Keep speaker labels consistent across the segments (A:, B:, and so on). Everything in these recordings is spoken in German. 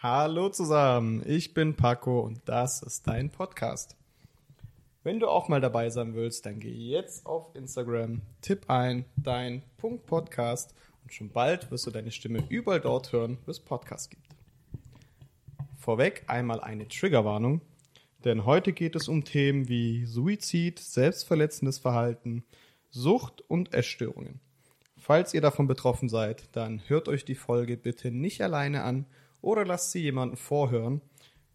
A: Hallo zusammen, ich bin Paco und das ist dein Podcast. Wenn du auch mal dabei sein willst, dann geh jetzt auf Instagram, tipp ein dein Punkt Podcast und schon bald wirst du deine Stimme überall dort hören, wo es Podcast gibt. Vorweg einmal eine Triggerwarnung, denn heute geht es um Themen wie Suizid, selbstverletzendes Verhalten, Sucht und Essstörungen. Falls ihr davon betroffen seid, dann hört euch die Folge bitte nicht alleine an oder lasst sie jemanden vorhören,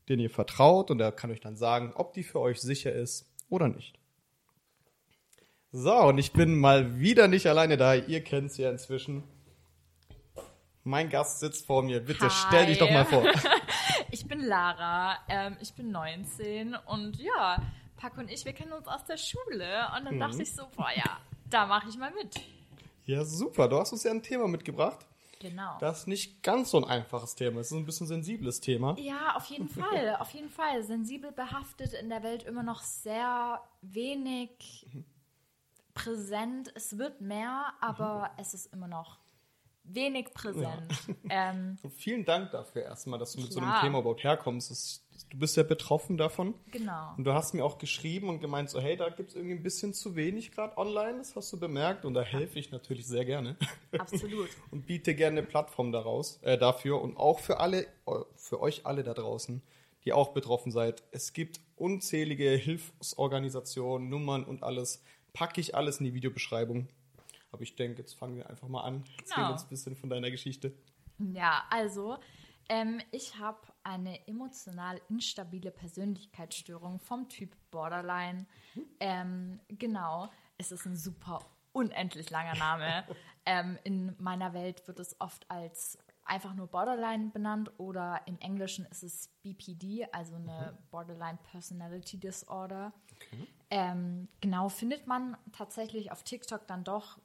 A: den ihr vertraut und er kann euch dann sagen, ob die für euch sicher ist oder nicht. So, und ich bin mal wieder nicht alleine da. Ihr kennt es ja inzwischen. Mein Gast sitzt vor mir. Bitte
B: Hi.
A: stell dich doch mal vor.
B: Ich bin Lara, ähm, ich bin 19 und ja, Paco und ich, wir kennen uns aus der Schule und dann
A: Mhm.
B: dachte ich so, boah ja, da mache ich mal mit.
A: Ja, super. Du hast uns ja ein Thema mitgebracht.
B: Genau.
A: Das nicht ganz so ein einfaches Thema. Es ist ein bisschen sensibles Thema.
B: Ja, auf jeden Fall, auf jeden Fall. Sensibel behaftet in der Welt immer noch sehr wenig präsent. Es wird mehr, aber es ist immer noch wenig präsent. Ähm,
A: Und vielen Dank dafür erstmal, dass du mit so einem. Thema überhaupt herkommst. Das, du bist ja betroffen davon.
B: genau.
A: Und du hast mir auch geschrieben und gemeint, so, hey, da gibt es irgendwie ein bisschen zu wenig gerade online. Das hast du bemerkt. Und da helfe ich natürlich sehr gerne.
B: Absolut.
A: und biete gerne eine Plattform daraus, äh, dafür und auch für alle, für euch alle da draußen, die auch betroffen seid. Es gibt unzählige Hilfsorganisationen, Nummern und alles. Packe ich alles in die Videobeschreibung. Aber ich denke, jetzt fangen wir einfach mal an. Erzähl
B: Genau.
A: uns ein bisschen von deiner Geschichte.
B: Ja, also ähm, ich habe eine emotional instabile Persönlichkeitsstörung vom Typ Borderline. Ähm, genau, es ist ein super unendlich langer Name. ähm, in meiner Welt wird es oft als einfach nur Borderline benannt oder im Englischen ist es BPD, also eine Borderline Personality Disorder. Ähm, genau, findet man tatsächlich auf TikTok dann doch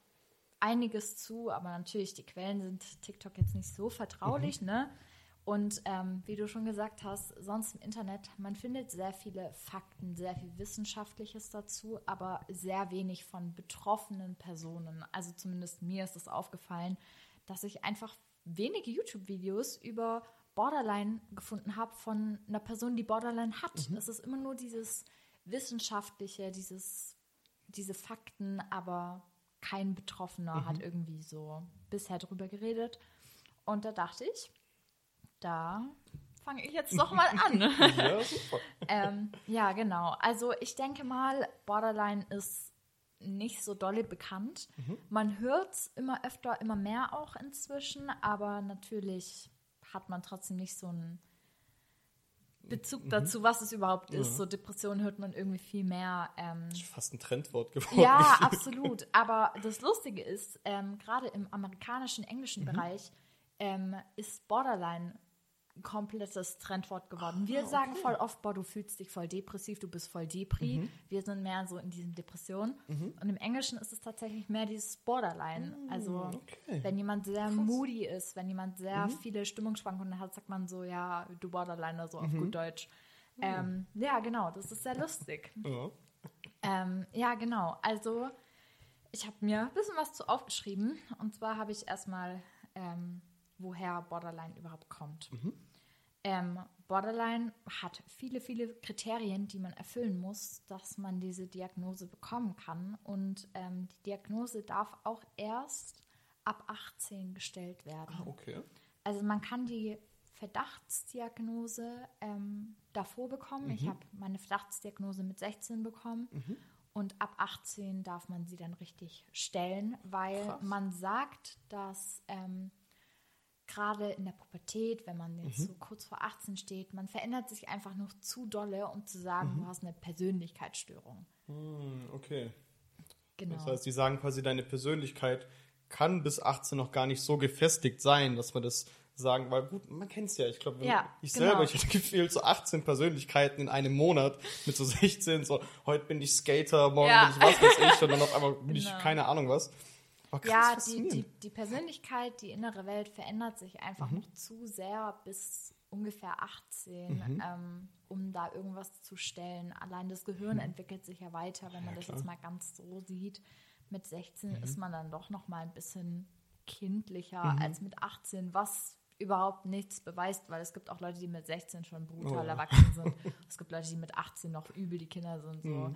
B: einiges zu, aber natürlich, die Quellen sind TikTok jetzt nicht so vertraulich, ne? Und ähm, wie du schon gesagt hast, sonst im Internet, man findet sehr viele Fakten, sehr viel Wissenschaftliches dazu, aber sehr wenig von betroffenen Personen. Also zumindest mir ist es aufgefallen, dass ich einfach wenige YouTube-Videos über Borderline gefunden habe von einer Person, die Borderline hat. Es ist immer nur dieses Wissenschaftliche, dieses, diese Fakten, aber kein Betroffener hat irgendwie so bisher drüber geredet. Und da dachte ich, da fange ich jetzt doch mal an.
A: Ja, super.
B: ähm, ja, genau. Also ich denke mal, Borderline ist nicht so dolle bekannt. Man hört es immer öfter, immer mehr auch inzwischen, aber natürlich hat man trotzdem nicht so einen Bezug dazu, was es überhaupt ist. So Depression hört man irgendwie viel mehr. Ähm,
A: Fast ein Trendwort geworden.
B: ja, absolut. Aber das Lustige ist, ähm, gerade im amerikanischen, englischen
A: Mhm.
B: Bereich ähm, ist Borderline komplettes Trendwort geworden. Wir sagen voll oft, boah, du fühlst dich voll depressiv, du bist voll Depri.
A: Mhm.
B: Wir sind mehr so in diesen Depressionen. Und im Englischen ist es tatsächlich mehr dieses Borderline. Also
A: Mm, okay.
B: wenn jemand sehr moody ist, wenn jemand sehr viele Stimmungsschwankungen hat, sagt man so, ja, du Borderliner, so auf gut Deutsch. Ähm, ja, genau, das ist sehr lustig.
A: Ja.
B: Ähm, ja, genau. Also, ich habe mir ein bisschen was zu aufgeschrieben. Und zwar habe ich erstmal, ähm, woher Borderline überhaupt kommt. Ähm, Borderline hat viele, viele Kriterien, die man erfüllen muss, dass man diese Diagnose bekommen kann. Und ähm, die Diagnose darf auch erst ab 18 gestellt werden.
A: Okay.
B: Also man kann die Verdachtsdiagnose ähm, davor bekommen. Ich habe meine Verdachtsdiagnose mit 16 bekommen. Und ab 18 darf man sie dann richtig stellen, weil
A: Krass.
B: man sagt, dass ähm, gerade in der Pubertät, wenn man jetzt so kurz vor 18 steht, man verändert sich einfach noch zu dolle, um zu sagen, du hast eine Persönlichkeitsstörung.
A: Hm, okay.
B: Genau.
A: Das heißt, die sagen quasi, deine Persönlichkeit kann bis 18 noch gar nicht so gefestigt sein, dass man das sagen, weil gut, man kennt es ja. Ich glaube,
B: Ja,
A: ich
B: genau.
A: selber, ich hatte gefühlt so 18 Persönlichkeiten in einem Monat mit so 16, so heute bin ich Skater, morgen
B: Ja.
A: bin ich was weiß ich und dann auf einmal bin ich
B: Genau.
A: keine Ahnung was. Krass,
B: Ja, die, die, die Persönlichkeit, die innere Welt verändert sich einfach noch zu sehr bis ungefähr 18, ähm, um da irgendwas zu stellen. Allein das Gehirn entwickelt sich ja weiter, wenn man das
A: klar.
B: jetzt mal ganz so sieht. Mit 16 ist man dann doch noch mal ein bisschen kindlicher als mit 18, was überhaupt nichts beweist, weil es gibt auch Leute, die mit 16 schon brutal
A: Oh ja.
B: erwachsen sind. es gibt Leute, die mit 18 noch übel die Kinder sind. So.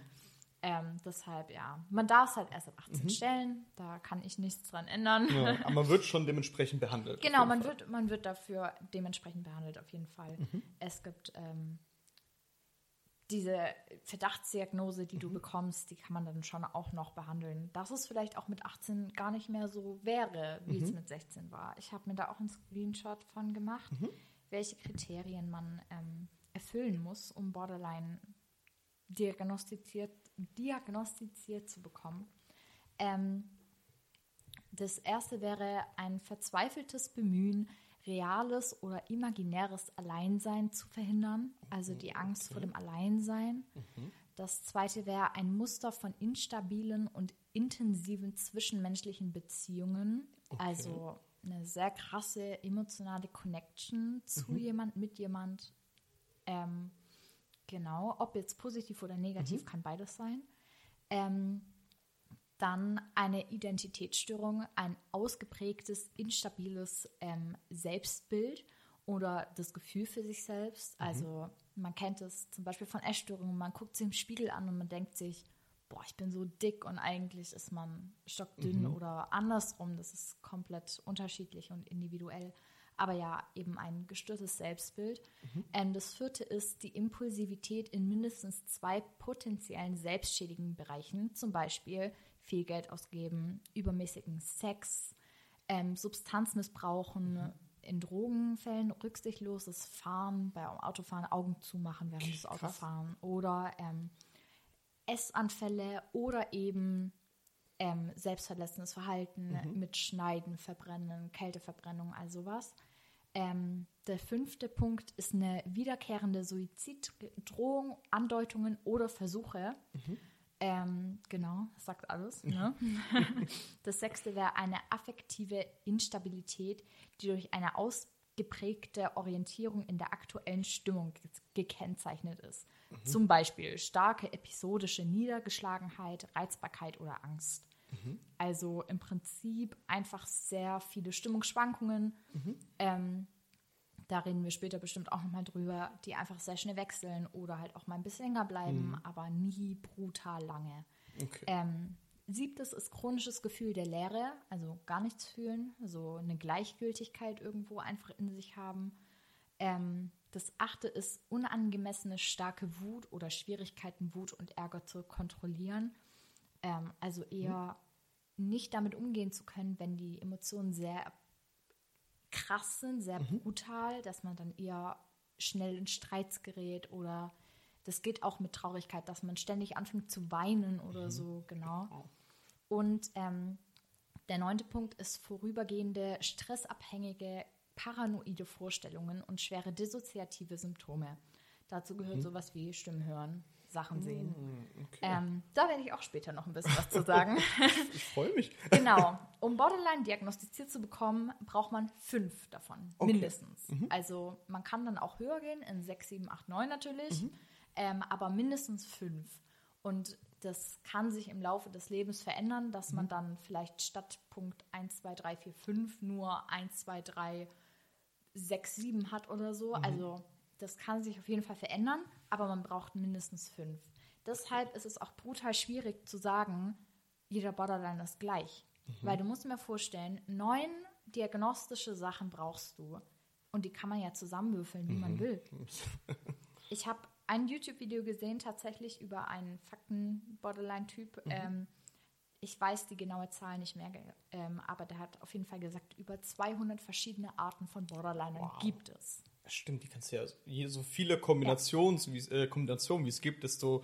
A: Mhm.
B: Ähm, deshalb, ja, man darf es halt erst ab 18 stellen. Da kann ich nichts dran ändern.
A: Mhm. Ja, aber man wird schon dementsprechend behandelt.
B: Genau, man
A: Fall.
B: wird, man wird dafür dementsprechend behandelt, auf jeden Fall.
A: Mhm.
B: Es gibt ähm, diese Verdachtsdiagnose, die du
A: Mhm.
B: bekommst, die kann man dann schon auch noch behandeln. Dass es vielleicht auch mit 18 gar nicht mehr so wäre, wie
A: Mhm.
B: es mit 16 war. Ich habe mir da auch einen Screenshot von gemacht,
A: Mhm.
B: welche Kriterien man ähm, erfüllen muss, um Borderline diagnostiziert, diagnostiziert zu bekommen. Ähm, das erste wäre ein verzweifeltes Bemühen, reales oder imaginäres Alleinsein zu verhindern, also die Angst vor dem Alleinsein. Das zweite wäre ein Muster von instabilen und intensiven zwischenmenschlichen Beziehungen, also eine sehr krasse emotionale Connection zu jemand, mit jemand. Ähm, genau, ob jetzt positiv oder negativ, kann beides sein. Ähm, dann eine Identitätsstörung, ein ausgeprägtes, instabiles ähm, Selbstbild oder das Gefühl für sich selbst. Also man kennt es zum Beispiel von Essstörungen, man guckt sich im Spiegel an und man denkt sich, boah, ich bin so dick und eigentlich ist man stockdünn oder andersrum. Das ist komplett unterschiedlich und individuell. Aber ja, eben ein gestörtes Selbstbild. Ähm, das vierte ist die Impulsivität in mindestens zwei potenziellen selbstschädigenden Bereichen, zum Beispiel viel Geld ausgeben, übermäßigen Sex, ähm, Substanzmissbrauchen, in Drogenfällen rücksichtsloses Fahren, beim Autofahren Augen zumachen während des
A: Krass.
B: Autofahren oder ähm, Essanfälle oder eben ähm, selbstverletzendes Verhalten mit Schneiden, Verbrennen, Kälteverbrennung, all sowas. Ähm, der fünfte Punkt ist eine wiederkehrende Suiziddrohung, Andeutungen oder Versuche. Ähm, genau, das sagt alles. Ne? das sechste wäre eine affektive Instabilität, die durch eine ausgeprägte Orientierung in der aktuellen Stimmung ge- gekennzeichnet ist. Zum Beispiel starke episodische Niedergeschlagenheit, Reizbarkeit oder Angst. Also im Prinzip einfach sehr viele Stimmungsschwankungen. Ähm, da reden wir später bestimmt auch nochmal drüber, die einfach sehr schnell wechseln oder halt auch mal ein bisschen länger bleiben, aber nie brutal lange.
A: Okay.
B: Ähm, siebtes ist chronisches Gefühl der Leere, also gar nichts fühlen, so eine Gleichgültigkeit irgendwo einfach in sich haben. Ähm, das achte ist unangemessene starke Wut oder Schwierigkeiten, Wut und Ärger zu kontrollieren. Ähm, also eher nicht damit umgehen zu können, wenn die Emotionen sehr krass sind, sehr brutal, dass man dann eher schnell in Streits gerät oder das geht auch mit Traurigkeit, dass man ständig anfängt zu weinen oder so, genau. Und ähm, der neunte Punkt ist vorübergehende stressabhängige paranoide Vorstellungen und schwere dissoziative Symptome. Dazu gehört sowas wie Stimmen hören, Sachen sehen.
A: Okay.
B: Ähm, da werde ich auch später noch ein bisschen was zu sagen.
A: ich freue mich.
B: genau. Um Borderline diagnostiziert zu bekommen, braucht man fünf davon,
A: Okay.
B: mindestens. Also man kann dann auch höher gehen, in sechs, sieben, acht, neun natürlich, ähm, aber mindestens fünf. Und das kann sich im Laufe des Lebens verändern, dass man dann vielleicht statt Punkt 1, 2, 3, 4, 5 nur 1, 2, 3, 6, 7 hat oder so. Also das kann sich auf jeden Fall verändern, aber man braucht mindestens fünf. Deshalb ist es auch brutal schwierig zu sagen, jeder Borderline ist gleich. Weil du musst mir vorstellen, neun diagnostische Sachen brauchst du. Und die kann man ja zusammenwürfeln, wie man will. Ich habe ein YouTube-Video gesehen, tatsächlich über einen Fakten-Borderline-Typ. Ähm, ich weiß die genaue Zahl nicht mehr, ähm, aber der hat auf jeden Fall gesagt, über 200 verschiedene Arten von Borderline
A: Wow.
B: gibt es.
A: Stimmt, die kannst du ja so viele Kombinationen, wie es- äh, Kombinationen wie es gibt, desto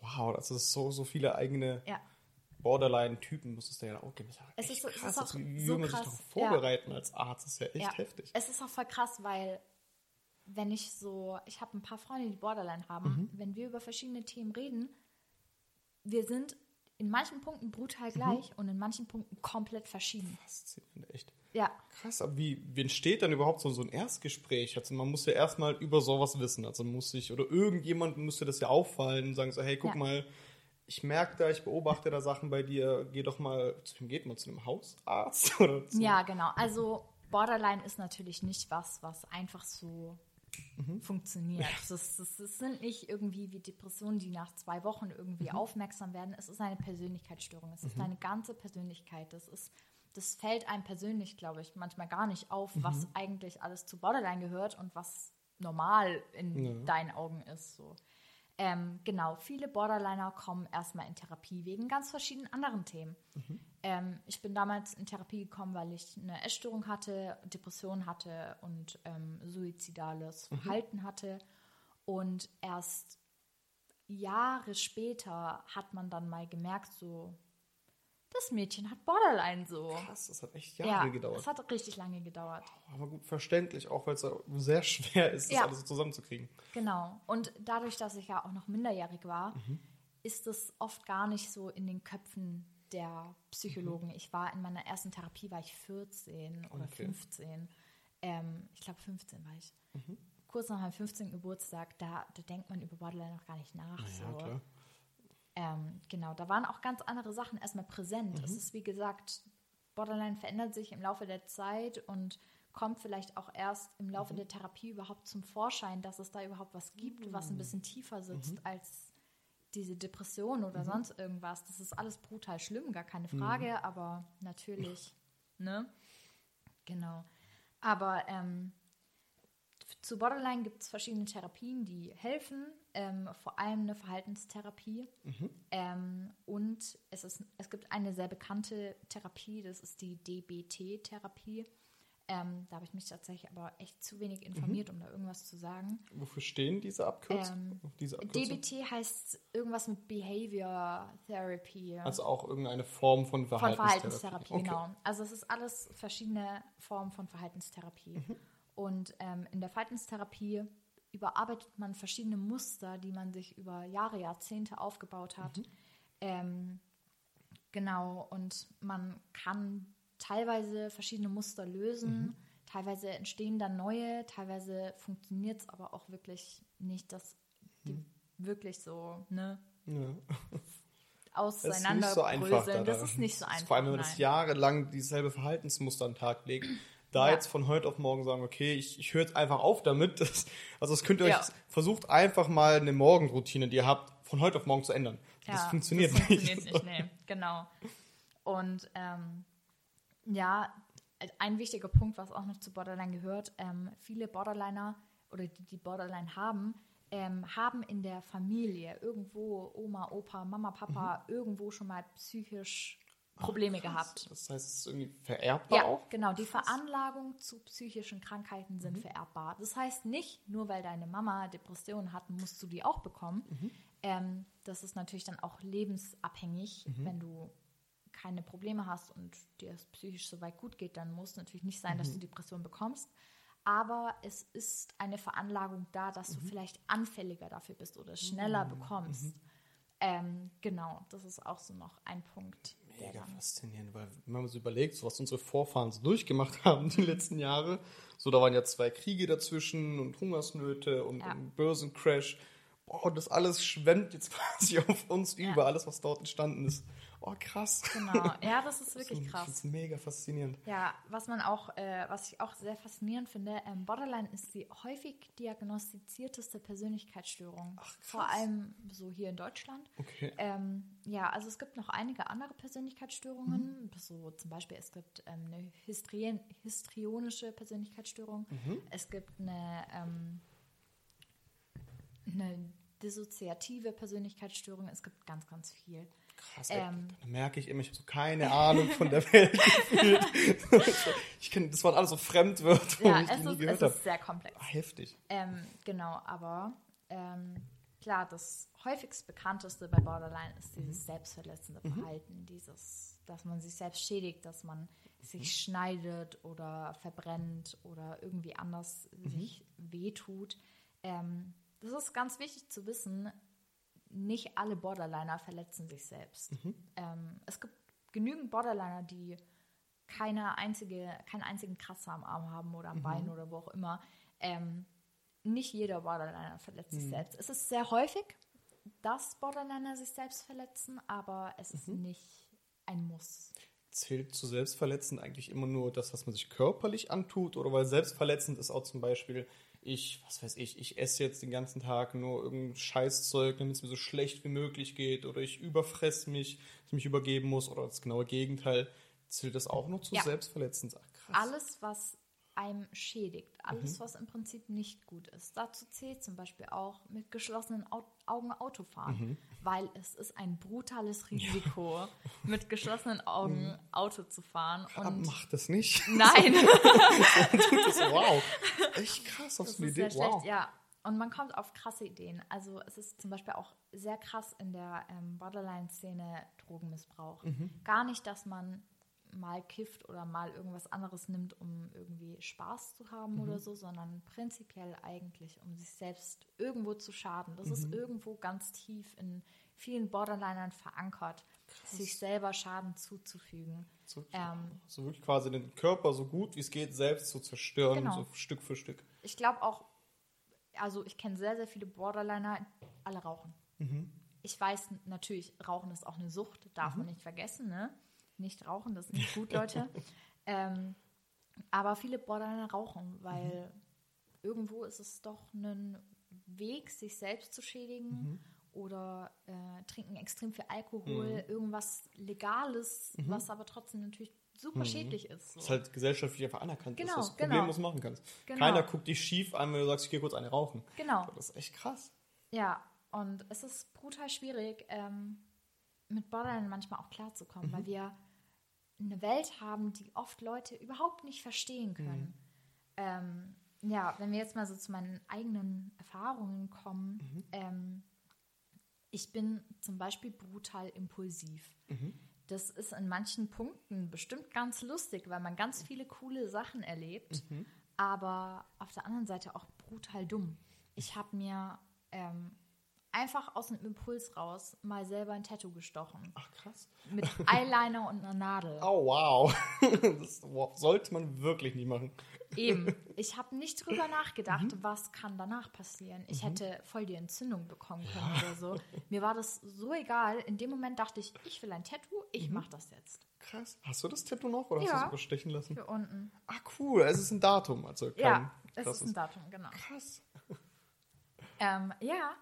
A: wow, das ist so so viele eigene
B: Ja.
A: Borderline-Typen muss es da ja auch geben. Ja
B: Es ist so- es
A: krass.
B: ist auch
A: wie wie
B: so
A: man sich
B: krass,
A: darauf vorbereiten als Arzt? Ist ja echt
B: ja.
A: heftig.
B: Es ist auch voll krass, weil wenn ich so, ich habe ein paar Freunde, die Borderline haben,
A: Mhm.
B: wenn wir über verschiedene Themen reden, wir sind in manchen Punkten
A: Mhm.
B: brutal gleich und in manchen Punkten komplett verschieden.
A: Faszinierend, echt.
B: Ja,
A: Krass, aber wie, wie entsteht dann überhaupt so, so ein Erstgespräch? Also man muss ja erstmal über sowas wissen. Also muss sich, oder irgendjemandem müsste das ja auffallen und sagen so, hey, guck
B: Ja.
A: mal, ich merke da, ich beobachte da Sachen bei dir, geh doch mal, zu wem geht man? Zu einem Hausarzt? Oder zu
B: Ja, genau. Also Borderline ist natürlich nicht was, was einfach so funktioniert. Das, das, das sind nicht irgendwie wie Depressionen, die nach zwei Wochen irgendwie aufmerksam werden. Es ist eine Persönlichkeitsstörung. Es ist deine ganze Persönlichkeit. Das ist, das fällt einem persönlich, glaube ich, manchmal gar nicht auf, was eigentlich alles zu Borderline gehört und was normal in
A: Ja.
B: deinen Augen ist. So. Ähm, genau, viele Borderliner kommen erstmal in Therapie wegen ganz verschiedenen anderen Themen. Ähm, ich bin damals in Therapie gekommen, weil ich eine Essstörung hatte, Depression hatte und ähm, suizidales Verhalten hatte. Und erst Jahre später hat man dann mal gemerkt, so, das Mädchen hat Borderline so.
A: Krass, das hat echt Jahre
B: ja,
A: gedauert.
B: das hat richtig lange gedauert.
A: Aber gut, verständlich, auch weil es sehr schwer ist, das
B: Ja.
A: alles so zusammenzukriegen.
B: Genau. Und dadurch, dass ich ja auch noch minderjährig war, ist es oft gar nicht so in den Köpfen der Psychologen. Ich war in meiner ersten Therapie, war ich 14 oder
A: Okay.
B: 15. Ähm, ich glaube, 15 war ich. Kurz nach meinem 15. Geburtstag, da, da denkt man über Borderline noch gar nicht nach.
A: Ja,
B: so.
A: klar.
B: Ähm, genau, da waren auch ganz andere Sachen erstmal präsent. Es ist wie gesagt, Borderline verändert sich im Laufe der Zeit und kommt vielleicht auch erst im Laufe der Therapie überhaupt zum Vorschein, dass es da überhaupt was gibt, was ein bisschen tiefer sitzt als diese Depression oder sonst irgendwas. Das ist alles brutal schlimm, gar keine Frage, aber natürlich, ne? Genau. Aber ähm, zu Borderline gibt es verschiedene Therapien, die helfen, ähm, vor allem eine Verhaltenstherapie. Ähm, und es, ist, es gibt eine sehr bekannte Therapie, das ist die DBT-Therapie. Ähm, da habe ich mich tatsächlich aber echt zu wenig informiert, um da irgendwas zu sagen.
A: Wofür stehen diese Abkürzungen?
B: Ähm,
A: diese Abkürzungen?
B: DBT heißt irgendwas mit Behavior Therapy.
A: Also auch irgendeine Form von
B: Von
A: Verhaltenstherapie.
B: Verhaltenstherapie,
A: Okay.
B: genau. Also es ist alles verschiedene Formen von Verhaltenstherapie.
A: Mhm.
B: Und ähm, in der Verhaltenstherapie überarbeitet man verschiedene Muster, die man sich über Jahre, Jahrzehnte aufgebaut hat.
A: Mhm.
B: Ähm, genau, und man kann teilweise verschiedene Muster lösen,
A: Mhm.
B: teilweise entstehen dann neue, teilweise funktioniert es aber auch wirklich nicht, dass die
A: Mhm.
B: wirklich so, ne,
A: Ja. Das ist
B: auseinander
A: nicht so einfach. da-
B: Das
A: da-
B: ist nicht so einfach.
A: Vor allem, wenn man das jahrelang dieselbe Verhaltensmuster an den Tag legt. Da
B: Ja.
A: jetzt von heute auf morgen sagen, okay, ich, ich höre jetzt einfach auf damit. Das, also das könnt ihr euch,
B: Ja.
A: versucht einfach mal eine Morgenroutine, die ihr habt, von heute auf morgen zu ändern. das
B: Ja,
A: funktioniert
B: das
A: nicht.
B: funktioniert nicht, nee, genau. Und ähm, ja, ein wichtiger Punkt, was auch noch zu Borderline gehört, ähm, viele Borderliner oder die, die Borderline haben, ähm, haben in der Familie irgendwo Oma, Opa, Mama, Papa irgendwo schon mal psychisch Probleme gehabt.
A: Das heißt, es ist irgendwie vererbbar
B: Ja,
A: auch?
B: genau. Die Veranlagung zu psychischen Krankheiten sind vererbbar. Das heißt nicht, nur weil deine Mama Depressionen hat, musst du die auch bekommen. Ähm, das ist natürlich dann auch lebensabhängig. Wenn du keine Probleme hast und dir es psychisch soweit gut geht, dann muss natürlich nicht sein, dass du Depression bekommst. Aber es ist eine Veranlagung da, dass du vielleicht anfälliger dafür bist oder es schneller bekommst. Ähm, genau, das ist auch so noch ein Punkt. Der
A: Mega faszinierend, weil wenn man so überlegt, so was unsere Vorfahren so durchgemacht haben die letzten Jahre, so da waren ja zwei Kriege dazwischen und Hungersnöte und
B: Ja.
A: ein Börsencrash. Boah, und das alles schwemmt jetzt quasi auf uns
B: Ja.
A: über, alles, was dort entstanden ist. Oh, krass.
B: Genau, ja, das ist
A: Das
B: wirklich
A: Ich
B: krass.
A: find's mega faszinierend.
B: Ja, was man auch, äh, was ich auch sehr faszinierend finde, ähm, Borderline ist die häufig diagnostizierteste Persönlichkeitsstörung.
A: Ach, krass.
B: Vor allem so hier in Deutschland.
A: Okay.
B: Ähm, ja, also es gibt noch einige andere Persönlichkeitsstörungen.
A: Mhm.
B: So zum Beispiel, es gibt ähm, eine Histrien histrionische Persönlichkeitsstörung.
A: Mhm.
B: Es gibt eine, ähm, eine dissoziative Persönlichkeitsstörung. Es gibt ganz, ganz viel.
A: Krass,
B: Ähm.
A: dann merke ich immer, ich habe so keine Ahnung von der Welt gefühlt. ich kenn, das waren alles so Fremdwörter,
B: Ja,
A: die ich
B: es
A: nie
B: ist,
A: gehört
B: es
A: habe.
B: ist sehr komplex.
A: Ah, heftig.
B: Ähm, genau, aber ähm, klar, das häufigst bekannteste bei Borderline ist dieses selbstverletzende Verhalten, dieses, dass man sich selbst schädigt, dass man sich schneidet oder verbrennt oder irgendwie anders sich wehtut. Ähm, das ist ganz wichtig zu wissen. Nicht alle Borderliner verletzen sich selbst. Ähm, es gibt genügend Borderliner, die keine einzige, keinen einzigen Kratzer am Arm haben oder am Bein oder wo auch immer. Ähm, nicht jeder Borderliner verletzt sich selbst. Es ist sehr häufig, dass Borderliner sich selbst verletzen, aber es ist nicht ein Muss.
A: zählt zu selbstverletzend eigentlich immer nur das, was man sich körperlich antut? Oder weil selbstverletzend ist auch zum Beispiel, ich, was weiß ich, ich esse jetzt den ganzen Tag nur irgendein Scheißzeug, damit es mir so schlecht wie möglich geht, oder ich überfress mich, dass ich mich übergeben muss, oder das genaue Gegenteil. Zählt das auch noch zu
B: Ja.
A: selbstverletzend? Ach, krass.
B: Alles, was einem schädigt, alles,
A: Mhm.
B: was im Prinzip nicht gut ist. Dazu zählt zum Beispiel auch mit geschlossenen Au Augen Autofahren,
A: Mhm.
B: weil es ist ein brutales Risiko, mit geschlossenen Augen Auto zu fahren.
A: Aber
B: Und
A: mach das nicht.
B: nein,
A: das, wow. Echt krass,
B: das
A: du eine Idee?
B: schlecht,
A: Wow.
B: ja. Und man kommt auf krasse Ideen. Also es ist zum Beispiel auch sehr krass in der ähm, Borderline-Szene Drogenmissbrauch.
A: Mhm.
B: Gar nicht, dass man mal kifft oder mal irgendwas anderes nimmt, um irgendwie Spaß zu haben
A: Mhm.
B: oder so, sondern prinzipiell eigentlich, um sich selbst irgendwo zu schaden. Das
A: Mhm.
B: ist irgendwo ganz tief in vielen Borderlinern verankert, sich selber Schaden zuzufügen.
A: So,
B: Ähm,
A: so wirklich quasi den Körper so gut wie es geht selbst zu zerstören,
B: Genau.
A: so Stück für Stück.
B: ich glaube auch, also ich kenne sehr, sehr viele Borderliner, alle rauchen. Ich weiß natürlich, Rauchen ist auch eine Sucht, darf man nicht vergessen, ne? Nicht rauchen, das ist nicht gut, Leute. ähm, aber viele Borderliner rauchen, weil irgendwo ist es doch ein Weg, sich selbst zu schädigen oder äh, trinken extrem viel Alkohol, irgendwas Legales, was aber trotzdem natürlich super schädlich ist. So.
A: Das halt gesellschaftlich einfach anerkannt
B: Genau,
A: ist, dass du
B: genau.
A: problemlos machen kannst.
B: Genau.
A: Keiner guckt dich schief an, wenn du sagst, ich gehe kurz eine rauchen.
B: Genau.
A: Das ist echt krass.
B: Ja, und es ist brutal schwierig, ähm, mit Borderline manchmal auch klarzukommen, weil wir eine Welt haben, die oft Leute überhaupt nicht verstehen können. Ähm, ja, wenn wir jetzt mal so zu meinen eigenen Erfahrungen kommen, ähm, ich bin zum Beispiel brutal impulsiv. Das ist in manchen Punkten bestimmt ganz lustig, weil man ganz viele coole Sachen erlebt, aber auf der anderen Seite auch brutal dumm. Ich habe mir ähm, einfach aus dem Impuls raus mal selber ein Tattoo gestochen.
A: Ach krass.
B: Mit Eyeliner und einer Nadel.
A: Oh wow. Das sollte man wirklich nicht machen.
B: Eben. Ich habe nicht drüber nachgedacht, was kann danach passieren. Ich hätte voll die Entzündung bekommen können oder so. Mir war das so egal. In dem Moment dachte ich, ich will ein Tattoo, ich mache das jetzt.
A: Krass. Hast du das Tattoo noch oder hast
B: Ja.
A: du es überstechen lassen?
B: Hier unten.
A: Ah cool, es ist ein Datum, also kein
B: Ja, es ist ein Datum, genau.
A: Krass.
B: Ähm, ja,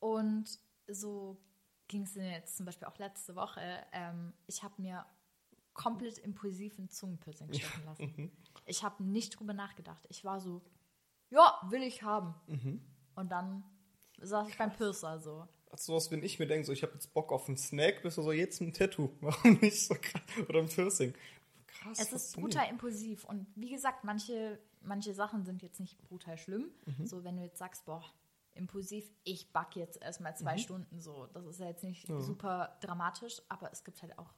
B: und so ging es mir jetzt zum Beispiel auch letzte Woche. Ähm, ich habe mir komplett impulsiv ein Zungenpiercing stechen lassen. Ich habe nicht drüber nachgedacht. Ich war so, ja, will ich haben. Und dann saß ich beim Piercer so.
A: Also sowas, wenn ich mir denke, so ich habe jetzt Bock auf einen Snack, bist du so jetzt ein Tattoo. Warum nicht so krass? Oder ein Piercing. Krass.
B: Es ist brutal impulsiv. Und wie gesagt, manche, manche Sachen sind jetzt nicht brutal schlimm. So, wenn du jetzt sagst, boah, impulsiv, ich back jetzt erstmal zwei Stunden so. Das ist ja jetzt nicht super dramatisch, aber es gibt halt auch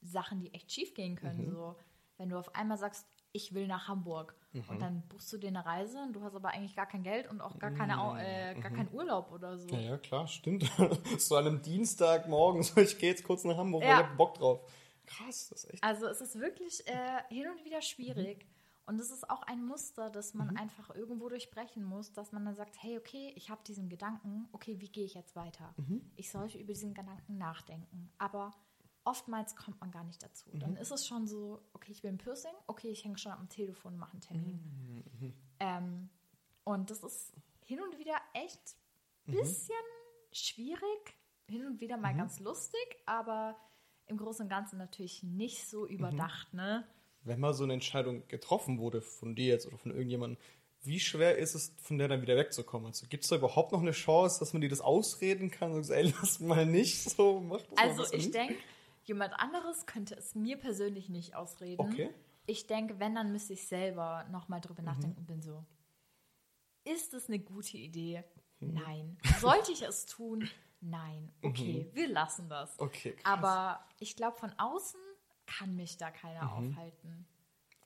B: Sachen, die echt schief gehen können. So, wenn du auf einmal sagst, ich will nach Hamburg und dann buchst du dir eine Reise und du hast aber eigentlich gar kein Geld und auch gar, keine, äh, gar keinen Urlaub oder so.
A: Ja, ja, klar, stimmt. so an einem Dienstagmorgen, so ich gehe jetzt kurz nach Hamburg, weil
B: Ja.
A: ich hab Bock drauf. Krass, das ist echt.
B: Also es ist wirklich äh, hin und wieder schwierig. Und es ist auch ein Muster, das man einfach irgendwo durchbrechen muss, dass man dann sagt, hey, okay, ich habe diesen Gedanken, okay, wie gehe ich jetzt weiter? Ich sollte über diesen Gedanken nachdenken. Aber oftmals kommt man gar nicht dazu. Dann ist es schon so, okay, ich will ein Piercing, okay, ich hänge schon am Telefon und mache einen Termin. Ähm, und das ist hin und wieder echt ein bisschen schwierig, hin und wieder mal ganz lustig, aber im Großen und Ganzen natürlich nicht so überdacht, ne?
A: Wenn mal so eine Entscheidung getroffen wurde von dir jetzt oder von irgendjemandem, wie schwer ist es, von der dann wieder wegzukommen? Also gibt es da überhaupt noch eine Chance, dass man dir das ausreden kann und sagt, ey, lass mal nicht so, mach das mal
B: Also
A: besser
B: ich denke, jemand anderes könnte es mir persönlich nicht ausreden.
A: Okay.
B: Ich denke, wenn, dann müsste ich selber nochmal
A: Mhm.
B: drüber nachdenken und bin so, ist es eine gute Idee?
A: Mhm.
B: Nein. Sollte ich es tun? Nein. Okay, wir lassen das.
A: Mhm. Okay, krass.
B: Aber ich glaube, von außen kann mich da keiner
A: Mhm.
B: aufhalten.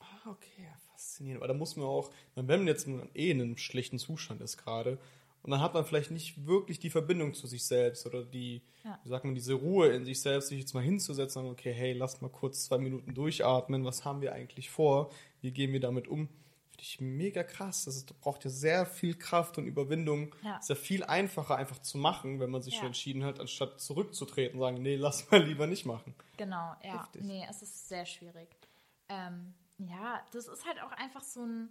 A: Ah, okay, faszinierend. Aber da muss man auch, wenn man jetzt eh in einem schlechten Zustand ist gerade, und dann hat man vielleicht nicht wirklich die Verbindung zu sich selbst oder die,
B: Ja.
A: wie sagt man, diese Ruhe in sich selbst, sich jetzt mal hinzusetzen und sagen, okay, hey, lass mal kurz zwei Minuten durchatmen, was haben wir eigentlich vor, wie gehen wir damit um? Finde ich mega krass. Das ist, braucht ja sehr viel Kraft und Überwindung.
B: Ja.
A: Ist ja viel einfacher einfach zu machen, wenn man sich
B: Ja.
A: schon entschieden hat, anstatt zurückzutreten und sagen, nee, lass mal lieber nicht machen.
B: Genau, ja.
A: Heftig.
B: Nee, es ist sehr schwierig. Ähm, ja, das ist halt auch einfach so ein,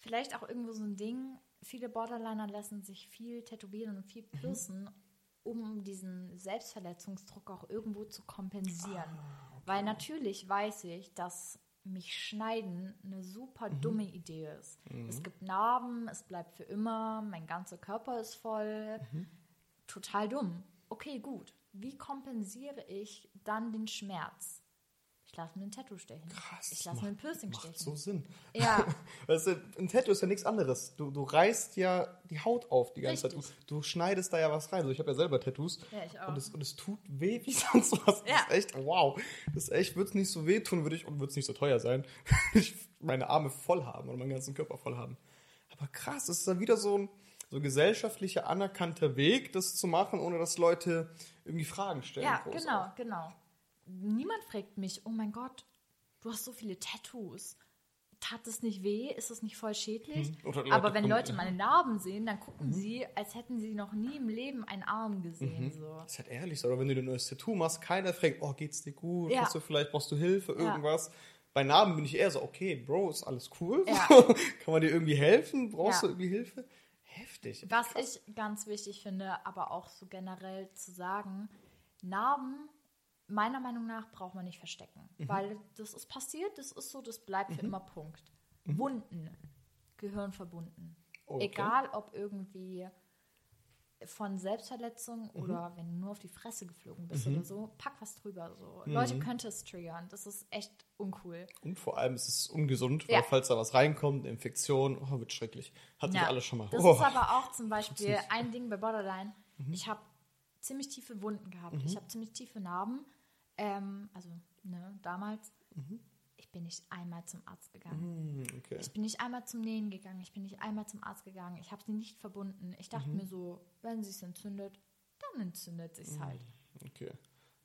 B: vielleicht auch irgendwo so ein Ding. Viele Borderliner lassen sich viel tätowieren und viel
A: Mhm.
B: piercen, um diesen Selbstverletzungsdruck auch irgendwo zu kompensieren.
A: Ah,
B: Weil natürlich weiß ich, dass mich schneiden eine super
A: Mhm.
B: dumme Idee ist. Es gibt Narben, es bleibt für immer, mein ganzer Körper ist voll.
A: Mhm.
B: Total dumm. Okay, gut. Wie kompensiere ich dann den Schmerz? Ich lasse mir ein Tattoo stechen.
A: Krass.
B: Ich lasse mir ein
A: macht-
B: Piercing
A: Macht
B: stechen.
A: so Sinn.
B: Ja,
A: Weißt du, ein Tattoo ist ja nichts anderes. Du, du reißt ja die Haut auf die ganze
B: Richtig.
A: Zeit. Du, du schneidest da ja was rein. Also ich habe ja selber Tattoos.
B: Ja, ich auch.
A: Und es, und es tut weh wie sonst was. Das
B: Ja.
A: ist echt, wow. Das ist echt, würde es nicht so weh tun, würde ich, und würde es nicht so teuer sein, ich meine Arme voll haben oder meinen ganzen Körper voll haben. Aber krass, das ist dann wieder so ein so gesellschaftlicher anerkannter Weg, das zu machen, ohne dass Leute irgendwie Fragen stellen.
B: ja,
A: groß
B: genau, genau. Niemand fragt mich, oh mein Gott, du hast so viele Tattoos. Tat das nicht weh? Ist das nicht voll schädlich?
A: Hm.
B: Aber wenn Leute meine Narben sehen, dann gucken sie, als hätten sie noch nie im Leben einen Arm gesehen. So.
A: Das ist halt ehrlich so. Oder wenn du dir ein neues Tattoo machst, keiner fragt, oh, geht's dir gut?
B: Ja.
A: Du vielleicht, brauchst du Hilfe,
B: Ja.
A: irgendwas? Bei Narben bin ich eher so, okay, Bro, ist alles cool?
B: Ja.
A: Kann man dir irgendwie helfen? Brauchst
B: Ja.
A: du irgendwie Hilfe? Heftig.
B: Was ich ganz wichtig finde, aber auch so generell zu sagen, Narben, meiner Meinung nach, braucht man nicht verstecken.
A: Mhm.
B: Weil das ist passiert, das ist so, das bleibt für immer Punkt. Wunden gehören verbunden.
A: Okay.
B: Egal, ob irgendwie von Selbstverletzung
A: Mhm.
B: oder wenn du nur auf die Fresse geflogen bist oder so, pack was drüber. So. Leute
A: Mhm.
B: könnte es triggern. Das ist echt uncool.
A: Und vor allem ist es ungesund,
B: Ja.
A: weil falls da was reinkommt, eine Infektion, oh, wird schrecklich. Hat sich
B: Ja.
A: alles schon mal.
B: Das
A: oh.
B: ist aber auch zum Beispiel ein Ding bei Borderline.
A: Mhm.
B: Ich habe ziemlich tiefe Wunden gehabt. Ich habe ziemlich tiefe Narben. Ähm, also, ne, damals.
A: Mhm.
B: Ich bin nicht einmal zum Arzt gegangen.
A: Hm, okay.
B: Ich bin nicht einmal zum Nähen gegangen. Ich bin nicht einmal zum Arzt gegangen. Ich habe sie nicht verbunden. Ich dachte
A: Mhm.
B: mir so, wenn sie es entzündet, dann entzündet sich halt.
A: okay.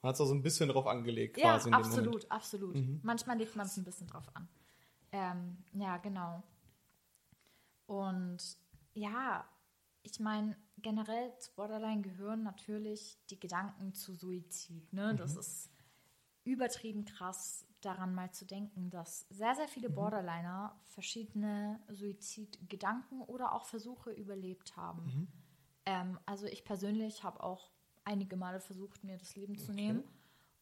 A: Man hat es also ein bisschen drauf angelegt,
B: Ja,
A: quasi dem
B: absolut,
A: Moment. Mhm.
B: absolut. Manchmal legt man es ein bisschen drauf an. Ähm, ja, genau. Und ja, ich meine, generell zu Borderline gehören natürlich die Gedanken zu Suizid. Ne?
A: Mhm.
B: Das ist übertrieben krass, daran mal zu denken, dass sehr, sehr
A: Mhm.
B: viele Borderliner verschiedene Suizidgedanken oder auch Versuche überlebt haben.
A: Mhm.
B: Ähm, also ich persönlich habe auch einige Male versucht, mir das Leben zu nehmen.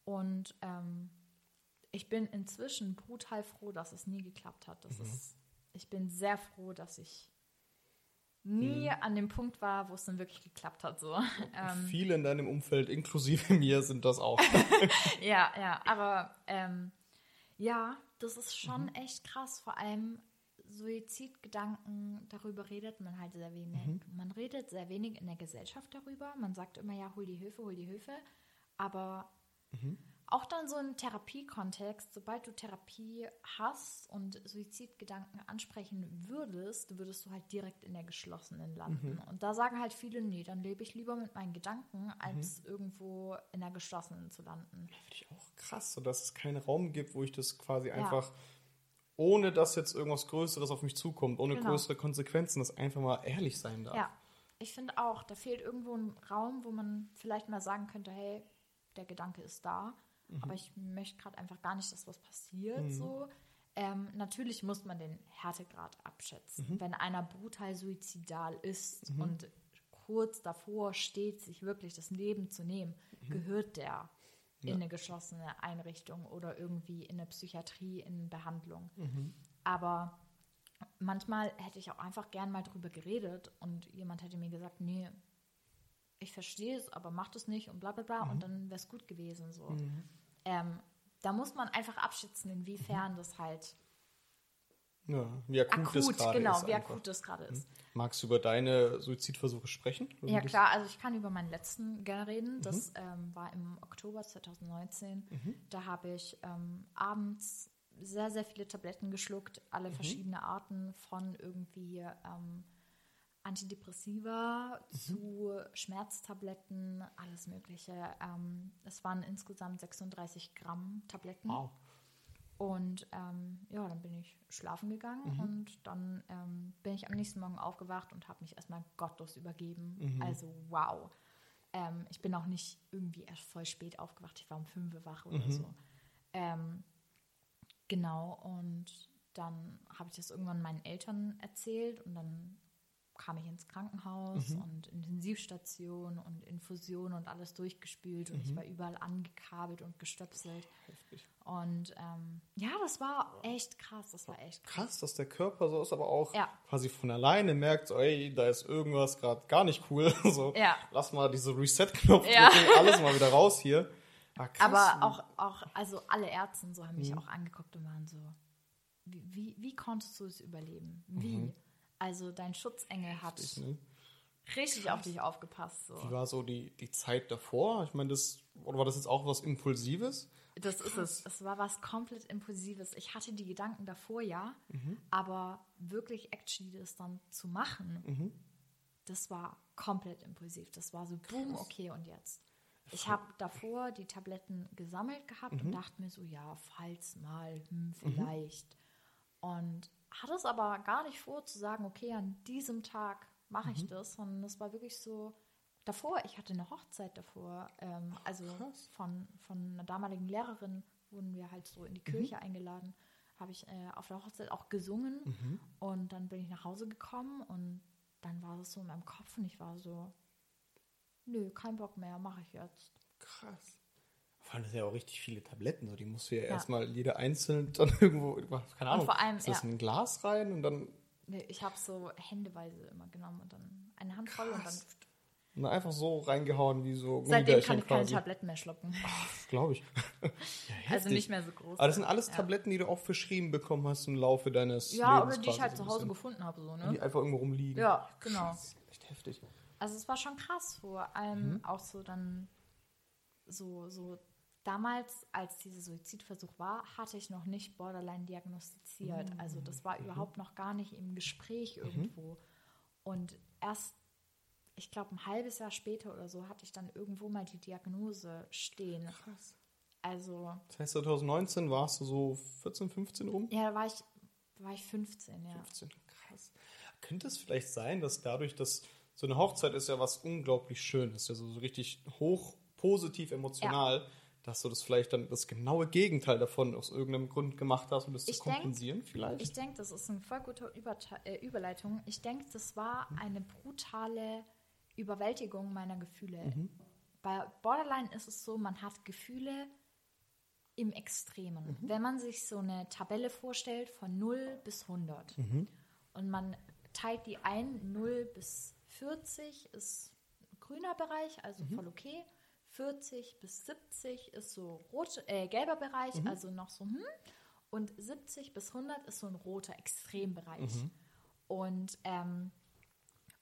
B: Und ähm, ich bin inzwischen brutal froh, dass es nie geklappt hat.
A: Mhm.
B: Das ist, ich bin sehr froh, dass ich nie
A: Mhm.
B: an dem Punkt war, wo es dann wirklich geklappt hat. So. Ähm,
A: Viele in deinem Umfeld, inklusive mir, sind das auch.
B: ja, ja, aber ähm, ja, das ist schon
A: Mhm.
B: echt krass. Vor allem Suizidgedanken, darüber redet man halt sehr wenig.
A: Mhm.
B: Man redet sehr wenig in der Gesellschaft darüber. Man sagt immer, ja, hol die Hilfe, hol die Hilfe. Aber
A: Mhm.
B: Auch dann so im Therapiekontext, sobald du Therapie hast und Suizidgedanken ansprechen würdest, würdest du halt direkt in der geschlossenen landen.
A: Mhm.
B: Und da sagen halt viele, nee, dann lebe ich lieber mit meinen Gedanken,
A: Mhm.
B: als irgendwo in der geschlossenen zu landen.
A: Finde ich auch krass, so dass es keinen Raum gibt, wo ich das quasi einfach, ohne dass jetzt irgendwas Größeres auf mich zukommt, ohne
B: Genau.
A: größere Konsequenzen, das einfach mal ehrlich sein darf.
B: Ja, ich finde auch, da fehlt irgendwo ein Raum, wo man vielleicht mal sagen könnte, hey, der Gedanke ist da,
A: Mhm.
B: aber ich möchte gerade einfach gar nicht, dass was passiert. So. Ähm, natürlich muss man den Härtegrad abschätzen.
A: Mhm.
B: Wenn einer brutal suizidal ist und kurz davor steht, sich wirklich das Leben zu nehmen,
A: Mhm.
B: gehört der in eine geschlossene Einrichtung oder irgendwie in eine Psychiatrie, in Behandlung.
A: Mhm.
B: Aber manchmal hätte ich auch einfach gern mal drüber geredet und jemand hätte mir gesagt, nee, ich verstehe es, aber mach das nicht und bla bla bla und dann wäre es gut gewesen. So. Ähm, da muss man einfach abschätzen, inwiefern das halt
A: Ja, wie akut, das
B: akut,
A: gerade
B: genau,
A: ist.
B: wie
A: einfach.
B: akut das gerade ist.
A: Magst du über deine Suizidversuche sprechen?
B: Ja
A: das-
B: klar, also ich kann über meinen letzten gerne
A: Mhm.
B: reden. Das ähm, war im Oktober 2019. Da habe ich ähm, abends sehr, sehr viele Tabletten geschluckt,
A: Mhm.
B: alle verschiedene Arten von irgendwie ähm, Antidepressiva
A: Mhm.
B: zu Schmerztabletten, alles Mögliche. Ähm, es waren insgesamt 36 Gramm Tabletten.
A: Wow.
B: Und ähm, ja, dann bin ich schlafen gegangen
A: Mhm.
B: und dann ähm, bin ich am nächsten Morgen aufgewacht und habe mich erstmal gottlos übergeben.
A: Mhm.
B: Also wow. Ähm, ich bin auch nicht irgendwie erst voll spät aufgewacht. Ich war um 5 Uhr wach oder
A: Mhm.
B: so. Ähm, genau, und dann habe ich das irgendwann meinen Eltern erzählt und dann kam ich ins Krankenhaus
A: Mhm.
B: und Intensivstation und Infusion und alles durchgespült und
A: Mhm.
B: ich war überall angekabelt und gestöpselt.
A: Heftig.
B: Und ähm, ja, das war echt krass. Das war echt krass.
A: Krass, dass der Körper so ist, aber auch
B: Ja.
A: quasi von alleine merkt, so, ey, da ist irgendwas gerade gar nicht cool. So,
B: Ja.
A: lass mal diese Reset-Knopf
B: Ja.
A: drücken, alles mal wieder raus hier. Ah.
B: Aber auch, auch, also alle Ärzte so haben
A: Mhm.
B: mich auch angeguckt und waren so, wie, wie, wie konntest du es überleben? Wie?
A: Mhm.
B: Also dein Schutzengel hat
A: Heftig, ne?
B: richtig auf dich aufgepasst. So.
A: Wie war so die, die Zeit davor? Ich meine, das, oder war das jetzt auch was Impulsives?
B: Das ist es. Es war was komplett Impulsives. Ich hatte die Gedanken davor ja,
A: Mhm.
B: aber wirklich Action, das dann zu machen,
A: Mhm.
B: das war komplett impulsiv. Das war so, boom, okay, und jetzt. Ich habe davor die Tabletten gesammelt gehabt
A: Mhm.
B: und dachte mir so, ja, falls mal, hm, vielleicht. Und hatte es aber gar nicht vor zu sagen, okay, an diesem Tag mache
A: Mhm.
B: ich das, sondern das war wirklich so, davor, ich hatte eine Hochzeit davor, ähm, also
A: Krass.
B: von, von einer damaligen Lehrerin wurden wir halt so in die Kirche eingeladen, habe ich äh, auf der Hochzeit auch gesungen und dann bin ich nach Hause gekommen und dann war das so in meinem Kopf und ich war so, nö, kein Bock mehr, mache ich jetzt.
A: Krass. Vor allem das sind ja auch richtig viele Tabletten, so die musst du ja,
B: Ja.
A: erstmal jede einzeln dann irgendwo, keine Ahnung,
B: vor allem,
A: ist das
B: ja.
A: in ein Glas rein und dann
B: Nee, Ich habe so händeweise immer genommen und dann eine Handvoll und dann
A: und dann einfach so reingehauen wie so
B: seitdem kann ich keine
A: quasi.
B: Tabletten mehr schlucken.
A: Glaube ich. ja,
B: Also nicht mehr so groß.
A: Aber das sind alles
B: Ja.
A: Tabletten, die du auch verschrieben bekommen hast im Laufe deines
B: Ja,
A: Lebens.
B: oder die ich halt zu Hause gefunden habe, so,
A: Die
B: ne?
A: einfach irgendwo rumliegen.
B: Ja, genau.
A: Krass, echt heftig.
B: Also es war schon krass, vor allem
A: Mhm.
B: auch so dann so, so damals, als dieser Suizidversuch war, hatte ich noch nicht Borderline diagnostiziert.
A: Mhm.
B: Also das war überhaupt noch gar nicht im Gespräch irgendwo. Und erst, ich glaube, ein halbes Jahr später oder so hatte ich dann irgendwo mal die Diagnose stehen.
A: Krass.
B: Also,
A: Das heißt, 2019 warst du so 14, 15 rum?
B: ja, da war ich, da war ich 15, ja.
A: 15, krass. Könnte es vielleicht sein, dass dadurch, dass so eine Hochzeit ist ja was unglaublich Schönes, ja so, so richtig hoch positiv emotional, dass du das vielleicht dann das genaue Gegenteil davon aus irgendeinem Grund gemacht hast, um das
B: Ich
A: zu
B: denk-
A: kompensieren vielleicht?
B: Ich denke, das ist eine voll gute Überte äh, Überleitung. Ich denke, das war eine brutale Überwältigung meiner Gefühle. Bei Borderline ist es so, man hat Gefühle im Extremen. Wenn man sich so eine Tabelle vorstellt von 0 bis 100 und man teilt die ein, 0 bis 40 ist grüner Bereich, also voll okay. 40 bis 70 ist so rot, äh, gelber Bereich, also noch so hm. Und 70 bis 100 ist so ein roter Extrembereich. Und ähm,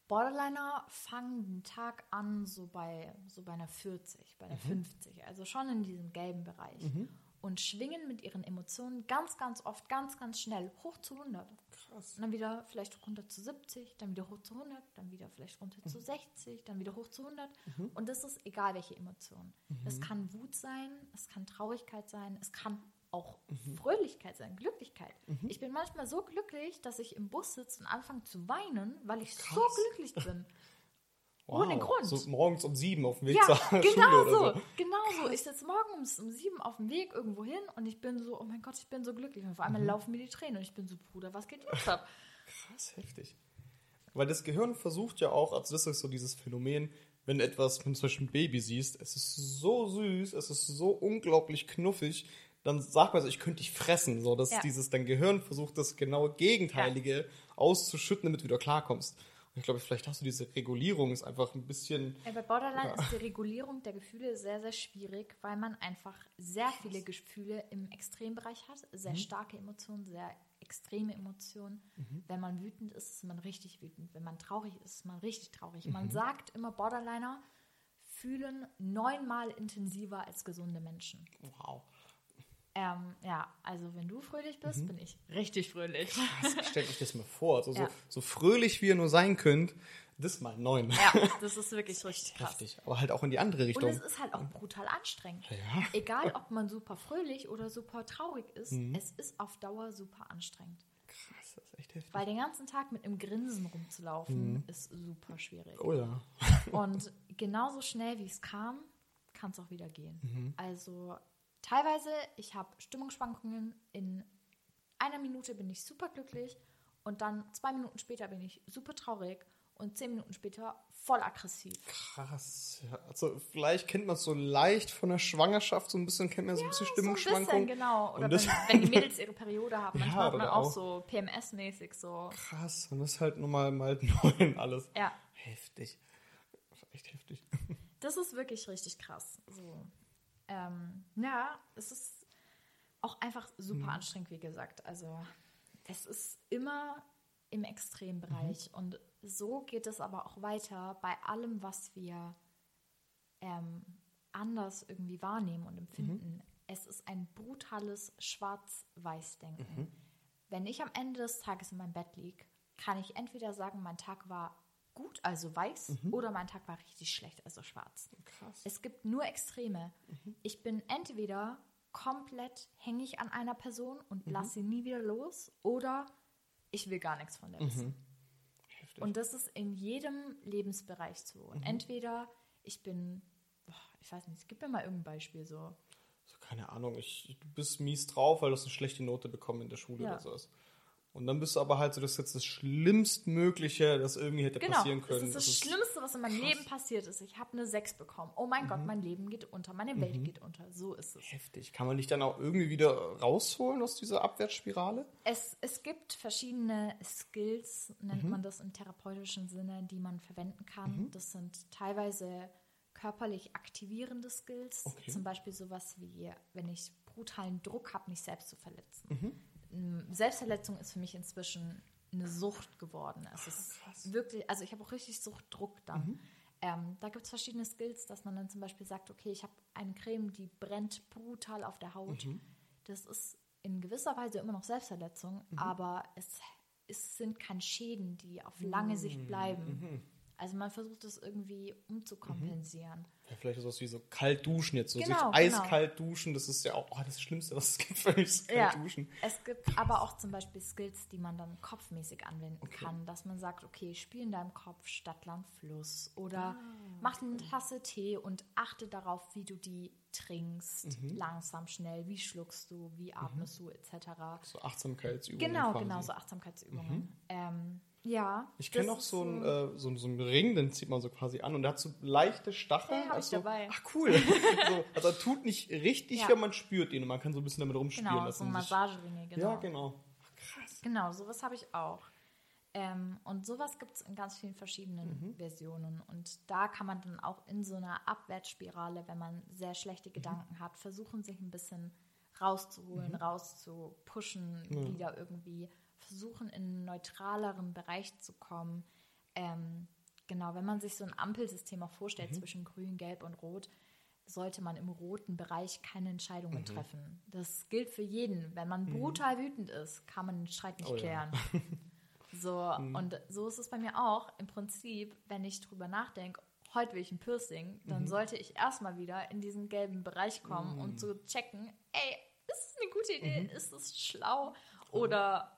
B: Borderliner fangen den Tag an so bei, so bei einer 40, bei einer 50, also schon in diesem gelben Bereich. Und schwingen mit ihren Emotionen ganz, ganz oft, ganz, ganz schnell hoch zu 100.
A: Krass.
B: Und dann wieder vielleicht runter zu 70, dann wieder hoch zu 100, dann wieder vielleicht runter zu 60, dann wieder hoch zu 100. Und das ist egal, welche Emotion. Es kann Wut sein, es kann Traurigkeit sein, es kann auch Fröhlichkeit sein, Glücklichkeit. Ich bin manchmal so glücklich, dass ich im Bus sitze und anfange zu weinen, weil ich so
A: Krass.
B: glücklich bin. Ohne Grund.
A: So morgens um sieben auf dem Weg
B: Ja,
A: zur Schule
B: genau
A: oder
B: so.
A: so.
B: Genau so. Ich sitze morgens um sieben auf dem Weg irgendwo hin und ich bin so, oh mein Gott, ich bin so glücklich. Und auf einmal
A: Mhm.
B: laufen mir die Tränen und ich bin so, Bruder, was geht jetzt ab?
A: Krass, heftig. Weil das Gehirn versucht ja auch, also das ist so dieses Phänomen, wenn etwas, wenn du zum Beispiel ein Baby siehst, es ist so süß, es ist so unglaublich knuffig, dann sagt man so, ich könnte dich fressen. So, dass
B: Ja.
A: dieses, dein Gehirn versucht, das genaue Gegenteilige auszuschütten, damit du wieder klarkommst. Ich glaube, vielleicht hast du diese Regulierung, ist einfach ein bisschen.
B: Ja, bei Borderline
A: Ja.
B: ist die Regulierung der Gefühle sehr, sehr schwierig, weil man einfach sehr viele Gefühle im Extrembereich hat. Sehr
A: Mhm.
B: starke Emotionen, sehr extreme Emotionen. Wenn man wütend ist, ist man richtig wütend. Wenn man traurig ist, ist man richtig traurig.
A: Mhm.
B: Man sagt immer, Borderliner fühlen neunmal intensiver als gesunde Menschen.
A: Wow.
B: Ähm, ja, also wenn du fröhlich bist, bin ich richtig fröhlich.
A: Stellt euch das mal vor. Also
B: Ja.
A: so, so fröhlich wie ihr nur sein könnt, Das mal neun.
B: Ja, das ist wirklich richtig krass.
A: Heftig. Aber halt auch in die andere
B: Und
A: Richtung.
B: es ist halt auch brutal anstrengend.
A: Ja.
B: Egal, ob man super fröhlich oder super traurig ist,
A: Mhm.
B: es ist auf Dauer super anstrengend.
A: Krass, das ist echt heftig.
B: Weil den ganzen Tag mit einem Grinsen rumzulaufen, ist super schwierig.
A: Oh ja.
B: Und genauso schnell wie es kam, kann es auch wieder gehen.
A: Mhm.
B: Also teilweise, ich habe Stimmungsschwankungen. In einer Minute bin ich super glücklich und dann zwei Minuten später bin ich super traurig und zehn Minuten später voll aggressiv.
A: Krass. Ja, also vielleicht kennt man es so leicht von der Schwangerschaft, so ein bisschen kennt man so ein bisschen
B: So ein
A: Stimmungsschwankungen.
B: bisschen, genau. Oder wenn, wenn die Mädels ihre Periode haben,
A: Ja,
B: manchmal hat man auch,
A: auch-
B: so PMS-mäßig so.
A: Krass. Und das ist halt nochmal mal neun alles.
B: Ja,
A: Heftig. Das ist echt heftig.
B: das ist wirklich richtig krass. So. Ähm, ja, es ist auch einfach super
A: Mhm.
B: anstrengend, wie gesagt. Also es ist immer im Extrembereich.
A: Mhm.
B: Und so geht es aber auch weiter bei allem, was wir ähm, anders irgendwie wahrnehmen und empfinden.
A: Mhm.
B: Es ist ein brutales Schwarz-Weiß-Denken.
A: Mhm.
B: Wenn ich am Ende des Tages in meinem Bett liege, kann ich entweder sagen, mein Tag war gut, also weiß, oder mein Tag war richtig schlecht, also schwarz.
A: Krass.
B: Es gibt nur Extreme. Ich bin entweder komplett hängig an einer Person und lasse sie nie wieder los oder ich will gar nichts von der wissen.
A: Heftig.
B: Und das ist in jedem Lebensbereich so. Und entweder ich bin, boah, ich weiß nicht, gib mir mal irgendein Beispiel so.
A: so, keine Ahnung, ich, du bist mies drauf, weil du hast eine schlechte Note bekommen in der Schule
B: Ja.
A: oder sowas. Und dann bist du aber halt so, das ist jetzt das Schlimmstmögliche, das irgendwie hätte
B: Genau,
A: passieren
B: das
A: können.
B: ist das,
A: Das ist-
B: Schlimmste, was in meinem
A: krass.
B: Leben passiert ist. Ich habe eine 6 bekommen. Oh mein Gott, mein Leben geht unter, meine Welt geht unter. So ist es.
A: Heftig. Kann man dich dann auch irgendwie wieder rausholen aus dieser Abwärtsspirale?
B: Es, es gibt verschiedene Skills, nennt man das im therapeutischen Sinne, die man verwenden kann. Das sind teilweise körperlich aktivierende Skills.
A: Okay.
B: Zum Beispiel sowas wie, wenn ich brutalen Druck habe, mich selbst zu verletzen. Ähm, Selbstverletzung ist für mich inzwischen eine Sucht geworden. Es ist wirklich, also ich habe auch richtig Suchtdruck dann. Ähm, da gibt es verschiedene Skills, dass man dann zum Beispiel sagt, okay, ich habe eine Creme, die brennt brutal auf der Haut. Das ist in gewisser Weise immer noch Selbstverletzung, aber es, es sind keine Schäden, die auf lange Sicht bleiben. Also man versucht es irgendwie umzukompensieren.
A: Ja, vielleicht ist das wie so kalt duschen jetzt. So
B: Genau, genau.
A: eiskalt duschen, das ist ja auch oh, das Schlimmste, was es gibt mich, ist kalt
B: Ja,
A: duschen.
B: es gibt aber auch zum Beispiel Skills, die man dann kopfmäßig anwenden kann, dass man sagt, okay, spiel in deinem Kopf Stadt, Land, Fluss oder mach eine Tasse Tee und achte darauf, wie du die trinkst, langsam, schnell, wie schluckst du, wie atmest du, etc.
A: So Achtsamkeitsübungen.
B: Genau,
A: quasi.
B: genau, so Achtsamkeitsübungen. Ähm, ja.
A: Ich kenne auch so einen, äh, so, so einen Ring, den zieht man so quasi an und der hat so leichte Stacheln.
B: Ja, hab ich
A: also,
B: dabei.
A: Ach cool. so, also er tut nicht richtig,
B: Ja.
A: wenn man spürt ihn und man kann so ein bisschen damit rumspielen.
B: Genau, so
A: sich-
B: Massageringe, genau.
A: Ja, genau. Ach, krass.
B: Genau, sowas habe ich auch. Ähm, und sowas gibt es in ganz vielen verschiedenen
A: Mhm.
B: Versionen. Und da kann man dann auch in so einer Abwärtsspirale, wenn man sehr
A: Mhm.
B: schlechte Gedanken hat, versuchen, sich ein bisschen rauszuholen,
A: Mhm.
B: rauszupushen, wieder irgendwie versuchen, in einen neutraleren Bereich zu kommen. Ähm, genau, wenn man sich so ein Ampelsystem auch vorstellt
A: Mhm.
B: zwischen grün, gelb und rot, sollte man im roten Bereich keine
A: Mhm.
B: Entscheidungen treffen. Das gilt für jeden. Wenn man brutal wütend ist, kann man den Streit nicht
A: Oh ja. Mhm.
B: klären. So, und so ist es bei mir auch. Im Prinzip, wenn ich drüber nachdenke, heute will ich ein Piercing, dann
A: Mhm.
B: sollte ich erstmal wieder in diesen gelben Bereich kommen und zu checken, ey, ist es eine gute Idee?
A: Mhm.
B: Ist es schlau? Oder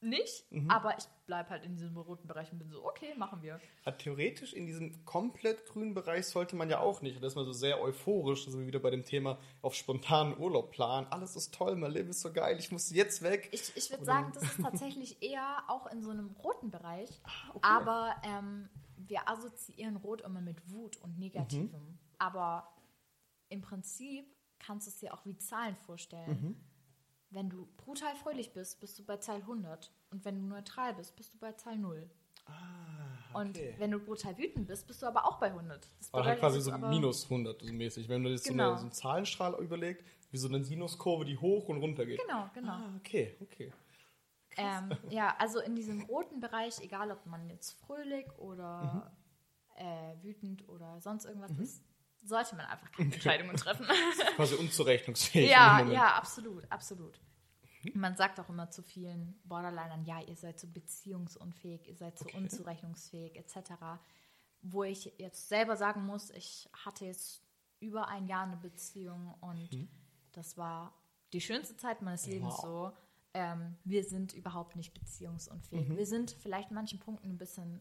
B: nicht?
A: Mhm.
B: Aber ich bleibe halt in diesem roten Bereich und bin so, okay, machen wir.
A: Ja, theoretisch in diesem komplett grünen Bereich sollte man ja auch nicht. Da ist man so sehr euphorisch, also wieder bei dem Thema auf spontanen Urlaub planen. Alles ist toll, mein Leben ist so geil, ich muss jetzt weg.
B: Ich, ich würde sagen, das ist tatsächlich eher auch in so einem roten Bereich.
A: Ah, okay.
B: Aber ähm, wir assoziieren Rot immer mit Wut und Negativem.
A: Mhm.
B: Aber im Prinzip kannst du es dir auch wie Zahlen vorstellen.
A: Mhm.
B: Wenn du brutal fröhlich bist, bist du bei Zahl 100. Und wenn du neutral bist, bist du bei Zahl 0.
A: Ah,
B: Und
A: okay.
B: wenn du brutal wütend bist, bist du aber auch bei 100. Das
A: Aber halt quasi so minus 100 so mäßig. Wenn du jetzt so,
B: Genau.
A: eine, so einen Zahlenstrahl überlegt, wie so eine Sinuskurve, die hoch und runter geht.
B: Genau, genau.
A: Ah, okay, okay.
B: Ähm, ja, also in diesem roten Bereich, egal ob man jetzt fröhlich oder äh, wütend oder sonst irgendwas ist, sollte man einfach keine Entscheidungen treffen.
A: Quasi unzurechnungsfähig.
B: ja, ja, absolut, absolut. Man sagt auch immer zu vielen Borderlinern, ja, ihr seid so beziehungsunfähig, ihr seid so
A: Okay.
B: unzurechnungsfähig, etc. Wo ich jetzt selber sagen muss, ich hatte jetzt über ein Jahr eine Beziehung und das war die schönste Zeit meines Lebens
A: Wow.
B: so. Ähm, wir sind überhaupt nicht beziehungsunfähig. Wir sind vielleicht in manchen Punkten ein bisschen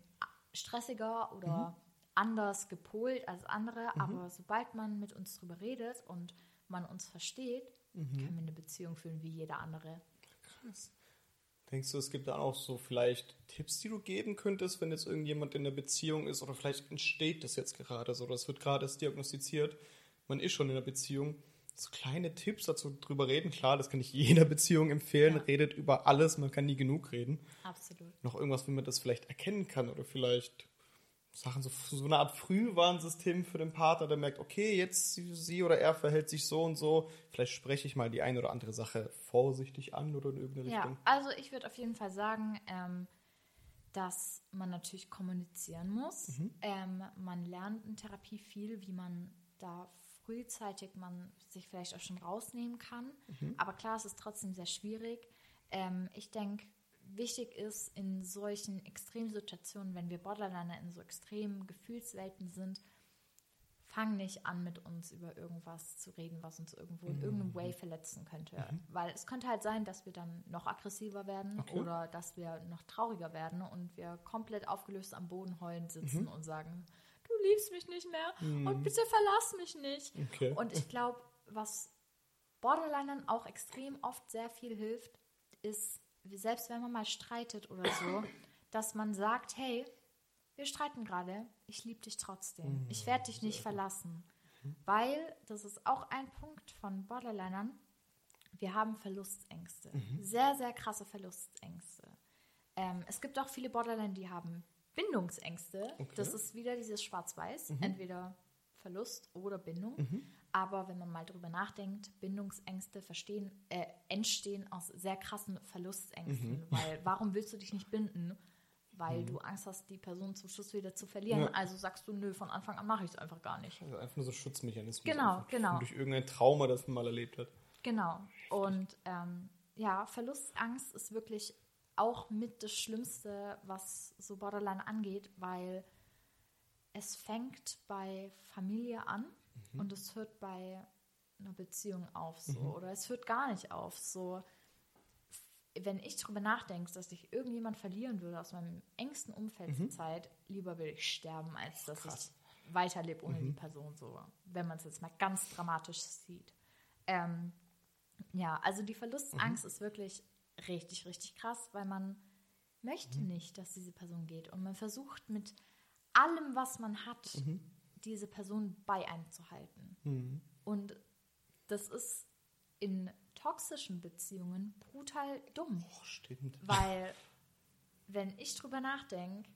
B: stressiger oder anders gepolt als andere, aber sobald man mit uns drüber redet und man uns versteht, können wir eine Beziehung führen wie jeder andere.
A: Krass. Denkst du, es gibt da auch so vielleicht Tipps, die du geben könntest, wenn jetzt irgendjemand in der Beziehung ist oder vielleicht entsteht das jetzt gerade so, das wird gerade erst diagnostiziert, man ist schon in der Beziehung. So kleine Tipps dazu drüber reden, klar, das kann ich jeder Beziehung empfehlen,
B: Ja.
A: redet über alles, man kann nie genug reden.
B: Absolut.
A: Noch irgendwas, wie man das vielleicht erkennen kann oder vielleicht Sachen, so, so eine Art Frühwarnsystem für den Partner, der merkt, okay, jetzt sie, oder er verhält sich so und so, vielleicht spreche ich mal die eine oder andere Sache vorsichtig an oder in irgendeine
B: Ja,
A: Richtung.
B: also ich würde auf jeden Fall sagen, ähm, dass man natürlich kommunizieren muss. Ähm, man lernt in Therapie viel, wie man da frühzeitig man sich vielleicht auch schon rausnehmen kann. Aber klar, es ist trotzdem sehr schwierig. Ähm, ich denke, wichtig ist in solchen Extremsituationen, wenn wir Borderliner in so extremen Gefühlswelten sind, fang nicht an, mit uns über irgendwas zu reden, was uns irgendwo in irgendeinem Way verletzen könnte. Weil es könnte halt sein, dass wir dann noch aggressiver werden
A: Okay.
B: oder dass wir noch trauriger werden und wir komplett aufgelöst am Boden heulend sitzen und sagen, du liebst mich nicht mehr und bitte verlass mich nicht.
A: Okay.
B: Und ich glaube, was Borderlinern auch extrem oft sehr viel hilft, ist, selbst wenn man mal streitet oder so, dass man sagt, hey, wir streiten gerade, ich liebe dich trotzdem. Ich werde dich nicht verlassen. Weil, das ist auch ein Punkt von Borderlinern, wir haben Verlustängste. Sehr, sehr krasse Verlustängste. Ähm, es gibt auch viele Borderliner, die haben Bindungsängste.
A: Okay.
B: Das ist wieder dieses Schwarz-Weiß, entweder Verlust oder Bindung. Aber wenn man mal drüber nachdenkt, Bindungsängste verstehen, äh, entstehen aus sehr krassen Verlustängsten. Weil warum willst du dich nicht binden? Weil du Angst hast, die Person zum Schluss wieder zu verlieren.
A: Ja.
B: Also sagst du, nö, von Anfang an mache ich es einfach gar nicht.
A: Also einfach nur so Schutzmechanismus.
B: Genau,
A: einfach
B: genau.
A: Durch irgendein Trauma, das man mal erlebt hat.
B: Genau. Und ähm, ja, Verlustangst ist wirklich auch mit das Schlimmste, was so Borderline angeht, weil es fängt bei Familie an und es hört bei einer Beziehung auf so oder es hört gar nicht auf so. Wenn ich darüber nachdenke, dass ich irgendjemand verlieren würde aus meinem engsten Umfeld zur Zeit, lieber will ich sterben, als dass
A: Krass.
B: ich weiterlebe ohne die Person so, wenn man es jetzt mal ganz dramatisch sieht. Ähm, ja, also die Verlustangst ist wirklich richtig, richtig krass, weil man möchte nicht, dass diese Person geht. Und man versucht mit allem, was man hat, diese Person bei einem zu halten. Und das ist in toxischen Beziehungen brutal dumm.
A: Oh, stimmt.
B: Weil, wenn ich drüber nachdenke,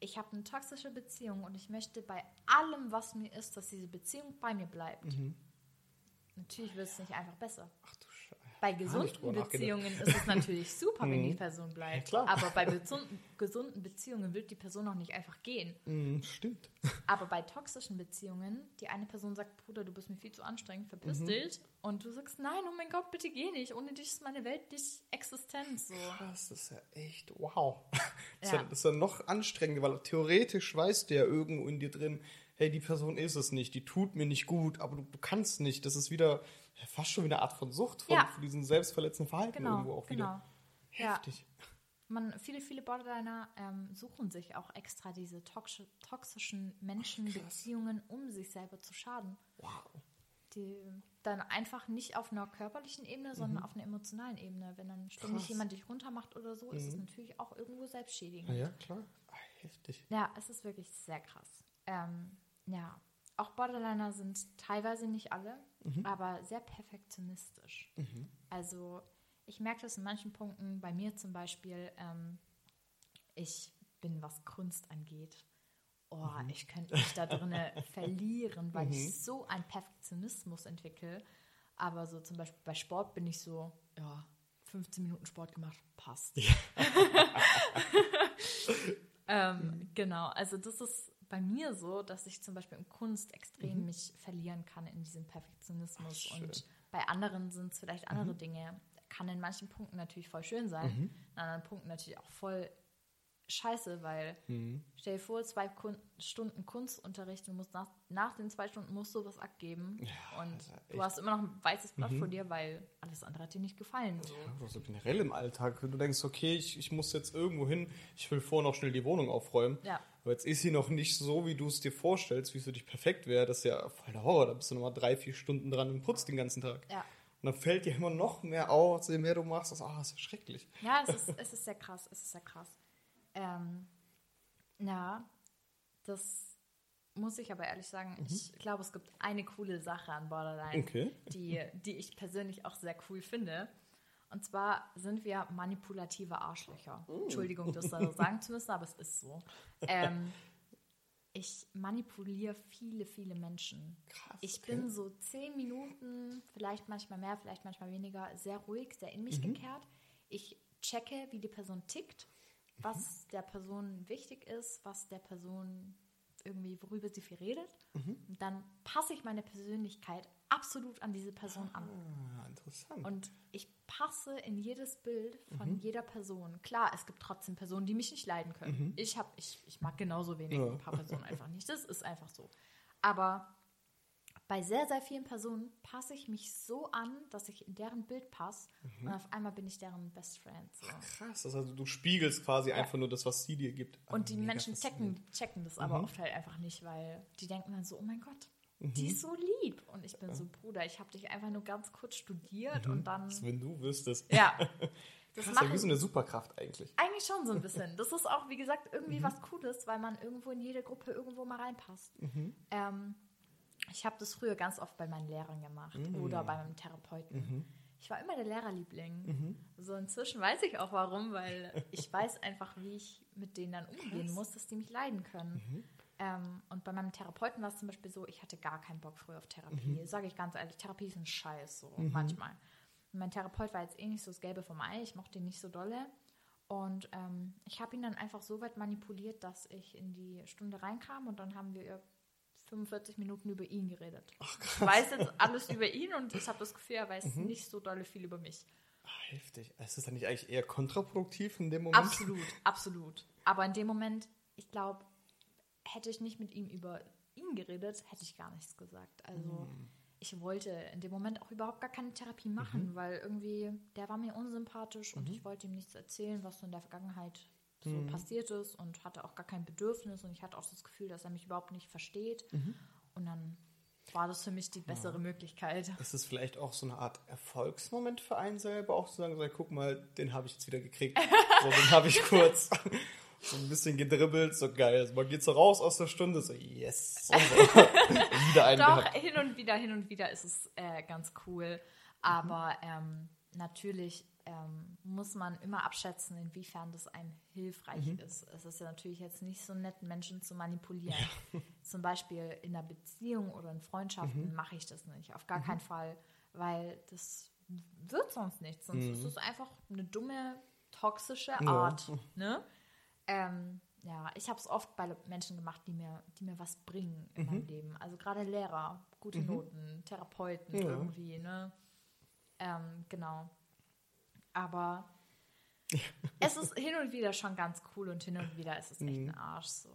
B: ich habe eine toxische Beziehung und ich möchte bei allem, was mir ist, dass diese Beziehung bei mir bleibt. Natürlich wird es nicht einfach besser.
A: Ach du.
B: Bei gesunden. Beziehungen ist es natürlich super, wenn die Person bleibt.
A: Ja, klar.
B: Aber bei gesunden, gesunden Beziehungen wird die Person auch nicht einfach gehen.
A: Mhm, stimmt.
B: Aber bei toxischen Beziehungen, die eine Person sagt, Bruder, du bist mir viel zu anstrengend,
A: Mhm.
B: verpiss dich. Und du sagst, nein, oh mein Gott, bitte geh nicht. Ohne dich ist meine Welt nicht existent. So.
A: Krass, das ist ja echt wow. Das, ist
B: Ja.
A: ja. das ist ja noch anstrengender, weil theoretisch weißt du ja irgendwo in dir drin, hey, die Person ist es nicht, die tut mir nicht gut, aber du, du kannst nicht. Das ist wieder ja, fast schon wieder eine Art von Sucht, von,
B: Ja.
A: von diesem selbstverletzenden Verhalten
B: Genau,
A: irgendwo auch
B: genau.
A: wieder.
B: Ja.
A: Heftig.
B: Man, viele, viele Borderliner ähm, suchen sich auch extra diese toxi toxischen Menschen,
A: krass.
B: Beziehungen, um sich selber zu schaden.
A: Wow.
B: Die dann einfach nicht auf einer körperlichen Ebene, sondern auf einer emotionalen Ebene. Wenn dann ständig
A: Mhm. Krass. Mhm.
B: jemand dich runtermacht oder so, ist es natürlich auch irgendwo selbstschädigend.
A: Na ja, klar. Ah, heftig.
B: Ja, es ist wirklich sehr krass. Ähm, ja, auch Borderliner sind teilweise nicht alle,
A: Mhm.
B: aber sehr perfektionistisch. Also ich merke das in manchen Punkten, bei mir zum Beispiel, ähm, ich bin, was Kunst angeht, oh,
A: Mhm.
B: ich könnte mich da drinne verlieren, weil ich so einen Perfektionismus entwickle. Aber so zum Beispiel bei Sport bin ich so, ja, 15 Minuten Sport gemacht, passt. ähm, genau, also das ist bei mir so, dass ich zum Beispiel in Kunst extrem mich verlieren kann in diesem Perfektionismus.
A: Ach,
B: und bei anderen sind es vielleicht andere Dinge. kann in manchen Punkten natürlich voll schön sein,
A: Mhm.
B: in anderen Punkten natürlich auch voll scheiße, weil
A: Mhm.
B: stell dir vor, zwei Kun Stunden Kunstunterricht und musst nach, nach den zwei Stunden musst du was abgeben und
A: das ist
B: du
A: Mhm.
B: hast immer noch ein weißes Blatt vor dir, weil alles andere hat dir nicht gefallen. So.
A: Ja, Also generell im Alltag, wenn du denkst, okay, ich, ich muss jetzt irgendwo hin, ich will vorher noch schnell die Wohnung aufräumen.
B: Ja.
A: Aber jetzt ist sie noch nicht so, wie du es dir vorstellst, wie es für dich perfekt wäre. Das ist ja voll der Horror. Da bist du nochmal drei, vier Stunden dran und putzt den ganzen Tag.
B: Ja.
A: Und dann fällt dir immer noch mehr auf, je mehr du machst. Das, ah, ist ja schrecklich.
B: Ja, es ist, es ist sehr krass, es ist sehr krass. Ähm, ja, das muss ich aber ehrlich sagen. Ich glaube, es gibt eine coole Sache an Borderline,
A: Okay.
B: die, die ich persönlich auch sehr cool finde. Und zwar sind wir manipulative Arschlöcher. Entschuldigung, das so sagen zu müssen, aber es ist so. Ähm, ich manipuliere viele, viele Menschen.
A: Krass,
B: Ich
A: okay.
B: bin so zehn Minuten, vielleicht manchmal mehr, vielleicht manchmal weniger, sehr ruhig, sehr in
A: Mhm.
B: mich gekehrt. Ich checke, wie die Person tickt, was
A: Mhm.
B: der Person wichtig ist, was der Person irgendwie, worüber sie viel redet.
A: Mhm.
B: Und dann passe ich meine Persönlichkeit absolut an diese Person an.
A: Ah, interessant.
B: Und ich passe in jedes Bild von
A: Mhm.
B: jeder Person. Klar, es gibt trotzdem Personen, die mich nicht leiden können. Ich, hab, ich, ich mag genauso wenig
A: Mhm. Ja.
B: ein paar Personen einfach nicht. Das ist einfach so. Aber bei sehr, sehr vielen Personen passe ich mich so an, dass ich in deren Bild passe.
A: Mhm.
B: Und auf einmal bin ich deren Best Friend. So.
A: Krass, das heißt, du spiegelst quasi einfach nur das, was sie dir gibt. Ah,
B: Und die
A: mega
B: Menschen checken, checken das
A: Mhm.
B: aber oft halt einfach nicht, weil die denken dann so, oh mein Gott, die ist so lieb. Und ich bin so, Bruder, ich habe dich einfach nur ganz kurz studiert und dann,
A: Das, wenn du wüsstest.
B: ja. Das
A: Krass,
B: mache
A: ja, wie so eine Superkraft eigentlich.
B: Eigentlich schon so ein bisschen. Das ist auch, wie gesagt,
A: Mhm.
B: irgendwie was Cooles, weil man irgendwo in jede Gruppe irgendwo mal reinpasst.
A: Mhm.
B: Ähm, ich habe das früher ganz oft bei meinen Lehrern gemacht
A: Mhm.
B: oder bei meinem Therapeuten. Ich war immer der Lehrerliebling. So inzwischen weiß ich auch warum, weil ich weiß einfach, wie ich mit denen dann umgehen muss, dass die mich leiden können.
A: Mhm.
B: Ähm, und bei meinem Therapeuten war es zum Beispiel so, ich hatte gar keinen Bock früher auf Therapie. Sage ich ganz ehrlich, Therapie ist ein Scheiß, so manchmal. Und mein Therapeut war jetzt eh nicht so das Gelbe vom Ei, ich mochte ihn nicht so dolle. Und ähm, ich habe ihn dann einfach so weit manipuliert, dass ich in die Stunde reinkam und dann haben wir 45 Minuten über ihn geredet. ich weiß jetzt alles über ihn und ich habe das Gefühl, er weiß nicht so dolle viel über mich.
A: Ah, heftig. Ist das dann nicht eigentlich eher kontraproduktiv in dem Moment?
B: Absolut, absolut. Aber in dem Moment, ich glaube, hätte ich nicht mit ihm über ihn geredet, hätte ich gar nichts gesagt. Also ich wollte in dem Moment auch überhaupt gar keine Therapie machen, weil irgendwie der war mir unsympathisch und ich wollte ihm nichts erzählen, was so in der Vergangenheit so passiert ist und hatte auch gar kein Bedürfnis und ich hatte auch das Gefühl, dass er mich überhaupt nicht versteht. Und dann war das für mich die bessere Möglichkeit.
A: Ist es vielleicht auch so eine Art Erfolgsmoment für einen selber, auch zu sagen, guck mal, den habe ich jetzt wieder gekriegt. So, den habe ich kurz so ein bisschen gedribbelt, so geil. Man geht so raus aus der Stunde, so yes. So. wieder einen
B: Doch,
A: gehabt.
B: hin und wieder, hin und wieder ist es äh, ganz cool. Aber ähm, natürlich ähm, muss man immer abschätzen, inwiefern das einem hilfreich ist. Es ist ja natürlich jetzt nicht so nett, Menschen zu manipulieren. Zum Beispiel in einer Beziehung oder in Freundschaften mache ich das nicht. Auf gar keinen Fall, weil das wird sonst nichts. Sonst ist es einfach eine dumme, toxische Art. Ne? Ähm, ja, ich habe es oft bei Menschen gemacht, die mir, die mir was bringen in meinem Leben. Also gerade Lehrer, gute Noten, Therapeuten
A: Ja.
B: irgendwie, ne? Ähm, genau. Aber es ist hin und wieder schon ganz cool und hin und wieder ist es echt ein Arsch. So.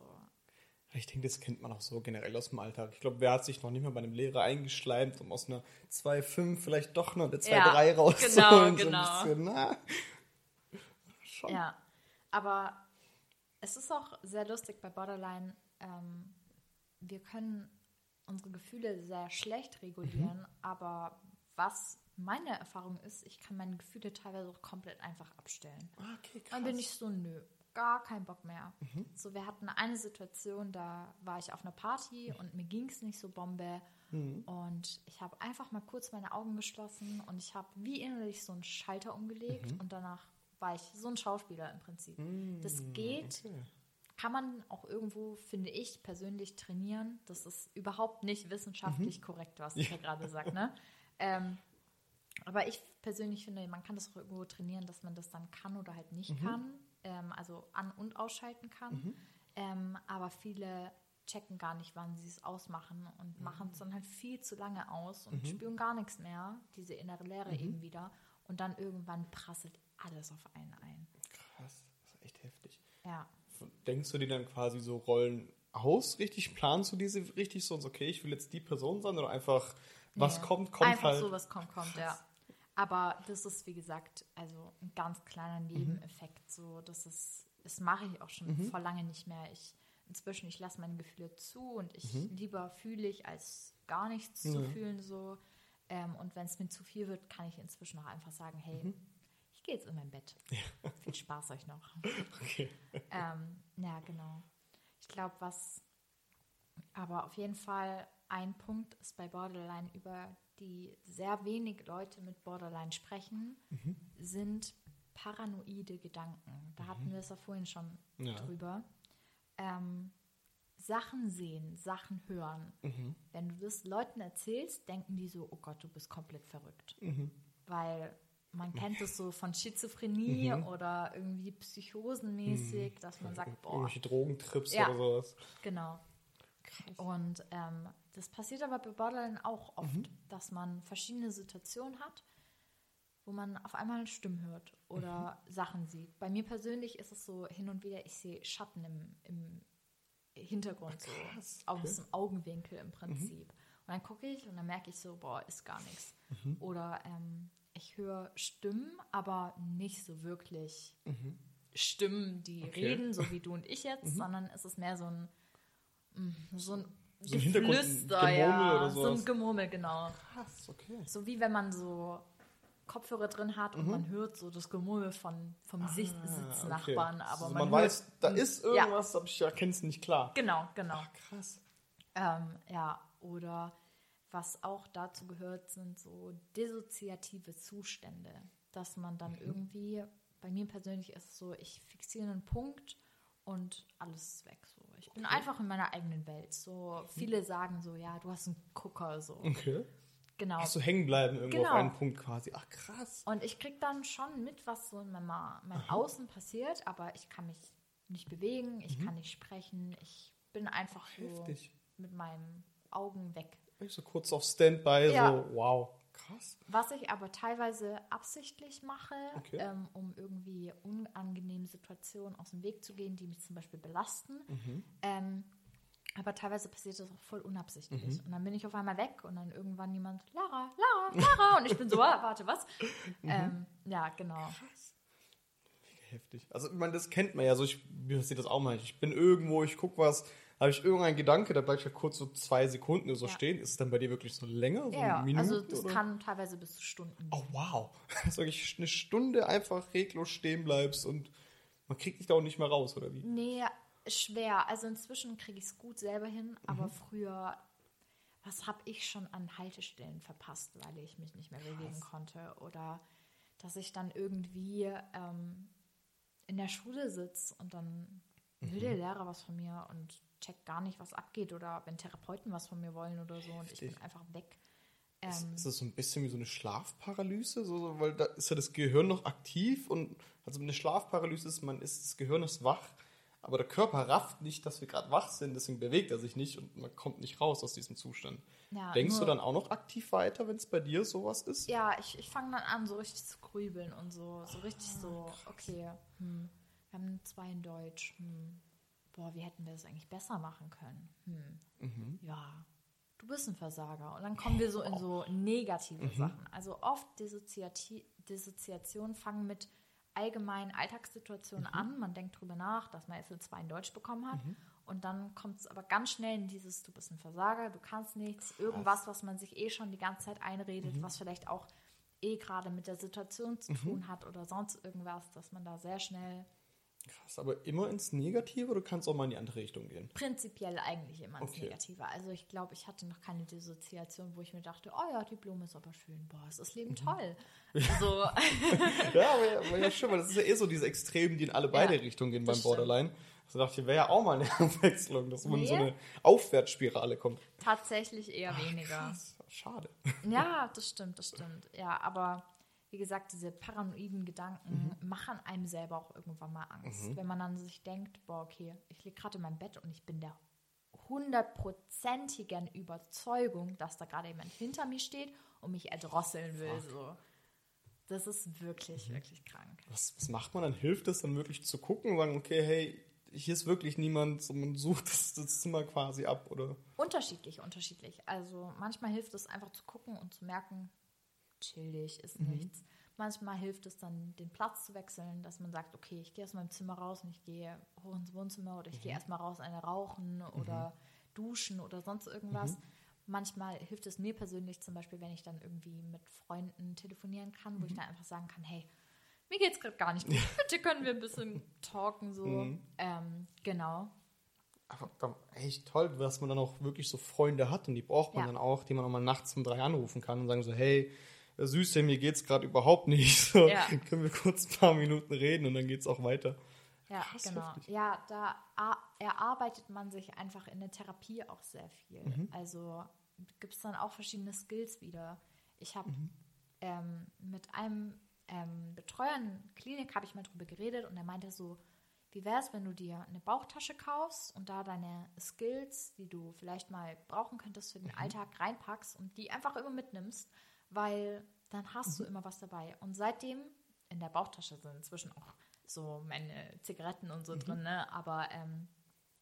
A: Ich denke, das kennt man auch so generell aus dem Alltag. Ich glaube, wer hat sich noch nicht mal bei einem Lehrer eingeschleimt, um aus einer 2,5 vielleicht doch noch eine 2,3
B: Ja,
A: rauszuholen?
B: genau,
A: So ein bisschen, na. Schon.
B: Ja, aber es ist auch sehr lustig bei Borderline. Ähm, wir können unsere Gefühle sehr schlecht regulieren,
A: Mhm.
B: aber was meine Erfahrung ist, ich kann meine Gefühle teilweise auch komplett einfach abstellen.
A: Ah, Okay, krass.
B: Dann bin ich so, nö, gar keinen Bock mehr.
A: Mhm.
B: So, wir hatten eine Situation, da war ich auf einer Party und mir ging es nicht so Bombe.
A: Mhm.
B: Und ich habe einfach mal kurz meine Augen geschlossen und ich habe wie innerlich so einen Schalter umgelegt
A: Mhm.
B: und danach war ich so ein Schauspieler im Prinzip. Das geht,
A: Okay.
B: kann man auch irgendwo, finde ich, persönlich trainieren. Das ist überhaupt nicht wissenschaftlich
A: Mhm.
B: korrekt, was ich hier gerade sage. Ne? Ähm, aber ich persönlich finde, man kann das auch irgendwo trainieren, dass man das dann kann oder halt nicht kann. Ähm, also an- und ausschalten kann. Ähm, aber viele checken gar nicht, wann sie es ausmachen und machen es dann halt viel zu lange aus und spüren gar nichts mehr, diese innere Leere eben wieder. Und dann irgendwann prasselt alles auf einen ein.
A: Krass, das ist echt heftig.
B: Ja.
A: Denkst du dir dann quasi so Rollen aus, richtig? Planst du diese richtig so und so, okay, ich will jetzt die Person sein oder einfach, was
B: Nee.
A: kommt, kommt
B: Einfach
A: halt?
B: so, was kommt, kommt, ja. Aber das ist, wie gesagt, also ein ganz kleiner
A: Mhm.
B: Nebeneffekt. So, das ist, das mache ich auch schon vor lange nicht mehr. Ich inzwischen, ich lasse meine Gefühle zu und ich lieber fühle ich, als gar nichts zu
A: Mhm.
B: Fühlen. So. Ähm, und wenn es mir zu viel wird, kann ich inzwischen auch einfach sagen, hey,
A: Mhm.
B: ich gehe jetzt in mein Bett. Viel Spaß euch noch.
A: Okay.
B: Ähm, ja, genau. Ich glaube, was aber auf jeden Fall ein Punkt ist bei Borderline, über die sehr wenig Leute mit Borderline sprechen,
A: Mhm.
B: sind paranoide Gedanken. Da hatten wir es ja vorhin schon
A: Ja.
B: drüber. Ähm, Sachen sehen, Sachen hören.
A: Mhm.
B: Wenn du das Leuten erzählst, denken die so, oh Gott, du bist komplett verrückt.
A: Mhm.
B: Weil man kennt es so von Schizophrenie oder irgendwie psychosenmäßig, dass man sagt, boah,
A: Irgendwelche Drogentrips
B: Ja.
A: oder sowas.
B: Genau. Und ähm, das passiert aber bei Borderline auch oft,
A: Mhm.
B: dass man verschiedene Situationen hat, wo man auf einmal Stimmen hört oder
A: Mhm.
B: Sachen sieht. Bei mir persönlich ist es so hin und wieder, ich sehe Schatten im, im Hintergrund, so
A: krass,
B: aus dem Augenwinkel im Prinzip.
A: Mhm.
B: Und dann gucke ich und dann merke ich so, boah, ist gar nichts.
A: Mhm.
B: Oder ähm, ich höre Stimmen, aber nicht so wirklich Stimmen, die
A: Mhm. Okay. Mhm.
B: reden, so wie du und ich jetzt, sondern es ist mehr so ein, mm, so ein
A: So
B: Geflüster,
A: Gemurmel
B: ja, so ein Gemurmel, genau.
A: Krass, okay.
B: So wie wenn man so Kopfhörer drin hat und man hört so das Gemurmel von, vom
A: Mhm. Ah, okay.
B: Sitznachbarn, aber
A: also
B: man,
A: man, weiß, da ist
B: Ja.
A: irgendwas, aber ich erkenne es nicht klar.
B: Genau, genau.
A: Ah, krass.
B: Ähm, ja, oder was auch dazu gehört, sind so dissoziative Zustände, dass man dann irgendwie, bei mir persönlich ist es so, ich fixiere einen Punkt und alles ist weg. So. Ich bin einfach in meiner eigenen Welt. So viele sagen so, ja, du hast einen Gucker, so.
A: Okay.
B: Genau.
A: Ach so, hängen bleiben irgendwo
B: Genau.
A: auf einen Punkt quasi. Ach, krass.
B: Und ich krieg dann schon mit, was so in meinem, meinem Außen passiert, aber ich kann mich nicht bewegen, ich kann nicht sprechen, ich bin einfach so
A: Heftig.
B: mit meinen Augen weg.
A: Ich so kurz auf Standby,
B: Ja.
A: so, wow. Krass.
B: Was ich aber teilweise absichtlich mache,
A: Okay.
B: ähm, um irgendwie unangenehme Situationen aus dem Weg zu gehen, die mich zum Beispiel belasten.
A: Mhm.
B: Ähm, aber teilweise passiert das auch voll unabsichtlich.
A: Mhm.
B: Und dann bin ich auf einmal weg und dann irgendwann jemand, Lara, Lara, Lara. und ich bin so, ah, warte, was?
A: Mhm.
B: Ähm, ja, genau.
A: Heftig. Also, ich meine, das kennt man ja so. Ich, mir passiert das auch mal. Ich bin irgendwo, ich gucke was, habe ich irgendeinen Gedanke, da bleibe ich ja kurz so zwei Sekunden so
B: Ja.
A: stehen. Ist es dann bei dir wirklich so länger? So
B: Ja,
A: Minuten,
B: also das
A: oder?
B: kann teilweise bis zu Stunden.
A: Oh, wow. Dass du wirklich eine Stunde einfach reglos stehen bleibst und man kriegt dich da auch nicht mehr raus, oder wie?
B: Nee, schwer. Also inzwischen kriege ich es gut selber hin, aber
A: Mhm.
B: früher, was habe ich schon an Haltestellen verpasst, weil ich mich nicht mehr bewegen konnte? Oder dass ich dann irgendwie ähm, in der Schule sitze und dann will
A: Mhm.
B: der Lehrer was von mir und checkt gar nicht, was abgeht oder wenn Therapeuten was von mir wollen oder so und ich bin einfach weg.
A: Ist,
B: Ähm,
A: ist das so ein bisschen wie so eine Schlafparalyse? So, so, weil da ist ja das Gehirn noch aktiv und also eine Schlafparalyse ist, man ist, das Gehirn ist wach, aber der Körper rafft nicht, dass wir gerade wach sind, deswegen bewegt er sich nicht und man kommt nicht raus aus diesem Zustand.
B: Ja,
A: Denkst du dann auch noch aktiv weiter, wenn es bei dir sowas ist?
B: Ja, ich, ich fange dann an, so richtig zu grübeln und so, so richtig
A: Ah,
B: so, okay, hm, wir haben zwei in Deutsch, hm, boah, wie hätten wir das eigentlich besser machen können? Hm,
A: Mhm.
B: ja, du bist ein Versager. Und dann kommen wir so in so negative
A: Mhm.
B: Sachen. Also oft Dissoziati Dissoziationen fangen mit allgemeinen Alltagssituationen
A: Mhm.
B: an. Man denkt drüber nach, dass man jetzt eine 2 in Deutsch bekommen hat. Und dann kommt es aber ganz schnell in dieses, du bist ein Versager, du kannst nichts, irgendwas, was man sich eh schon die ganze Zeit einredet,
A: Mhm.
B: was vielleicht auch eh gerade mit der Situation zu tun hat oder sonst irgendwas, dass man da sehr schnell
A: Krass, aber immer ins Negative oder kannst auch mal in die andere Richtung gehen?
B: prinzipiell eigentlich immer ins
A: Okay.
B: Negative. Also ich glaube, ich hatte noch keine Dissoziation, wo ich mir dachte, oh ja, die Blume ist aber schön, boah, ist das Leben
A: Mhm.
B: toll. So,
A: Ja, aber, ja- aber ja, stimmt, weil das ist ja eh so diese Extremen, die in alle beide
B: Ja,
A: Richtungen gehen beim Borderline. Also dachte ich, wäre ja auch mal eine Abwechslung, dass man in so
B: Nee.
A: eine Aufwärtsspirale kommt.
B: tatsächlich eher weniger.
A: Krass, schade.
B: Ja, das stimmt, das stimmt. Ja, aber wie gesagt, diese paranoiden Gedanken
A: Mhm.
B: machen einem selber auch irgendwann mal Angst. Wenn man dann sich denkt, boah, okay, ich liege gerade in meinem Bett und ich bin der hundertprozentigen Überzeugung, dass da gerade jemand hinter mir steht und mich erdrosseln will. So. Das ist wirklich, wirklich krank.
A: Was, was macht man dann? Hilft es dann wirklich zu gucken und sagen, okay, hey, hier ist wirklich niemand, so man sucht das, das Zimmer quasi ab, oder?
B: Unterschiedlich, unterschiedlich. Also manchmal hilft es einfach zu gucken und zu merken, chillig ist nichts. Manchmal hilft es dann, den Platz zu wechseln, dass man sagt, okay, ich gehe aus meinem Zimmer raus und ich gehe hoch ins Wohnzimmer oder ich gehe erstmal raus eine rauchen oder duschen oder sonst irgendwas. Manchmal hilft es mir persönlich zum Beispiel, wenn ich dann irgendwie mit Freunden telefonieren kann, wo ich dann einfach sagen kann, hey, mir geht's gerade gar nicht gut. Bitte können wir ein bisschen talken so. Ähm, genau.
A: Aber echt toll, dass man dann auch wirklich so Freunde hat und die braucht man
B: Ja.
A: dann auch, die man auch mal nachts um drei anrufen kann und sagen so, hey, Süße, mir geht's gerade überhaupt nicht. So,
B: Ja.
A: können wir kurz ein paar Minuten reden und dann geht's auch weiter.
B: Ja,
A: Krass,
B: genau.
A: heftig.
B: Ja, da erarbeitet man sich einfach in der Therapie auch sehr viel.
A: Mhm.
B: Also gibt es dann auch verschiedene Skills wieder. Ich habe
A: Mhm.
B: ähm, mit einem ähm, Betreuer in Klinik habe ich mal drüber geredet und er meinte so, wie wäre es, wenn du dir eine Bauchtasche kaufst und da deine Skills, die du vielleicht mal brauchen könntest für den
A: Mhm.
B: Alltag, reinpackst und die einfach immer mitnimmst, weil dann hast
A: Mhm.
B: du immer was dabei. Und seitdem in der Bauchtasche sind inzwischen auch so meine Zigaretten und
A: Mhm.
B: so drin, ne? aber ähm,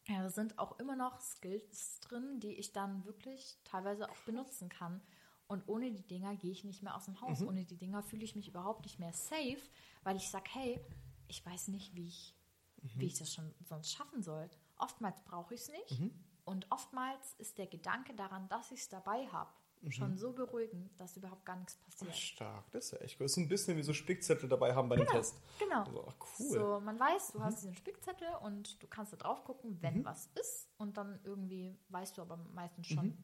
B: ja, da sind auch immer noch Skills drin, die ich dann wirklich teilweise auch benutzen kann. Und ohne die Dinger gehe ich nicht mehr aus dem Haus.
A: Mhm.
B: Ohne die Dinger fühle ich mich überhaupt nicht mehr safe, weil ich sage, hey, ich weiß nicht, wie ich,
A: Mhm.
B: wie ich das schon sonst schaffen soll. Oftmals brauche ich es nicht.
A: Mhm.
B: Und oftmals ist der Gedanke daran, dass ich es dabei habe,
A: Mhm.
B: schon so beruhigend, dass überhaupt gar nichts passiert.
A: Stark, das ist ja echt cool. Das ist ein bisschen wie so Spickzettel dabei haben bei dem Test.
B: Genau.
A: Also, ach, cool.
B: So, man weiß, du
A: Mhm.
B: hast diesen Spickzettel und du kannst da drauf gucken, wenn was ist. Und dann irgendwie weißt du aber meistens schon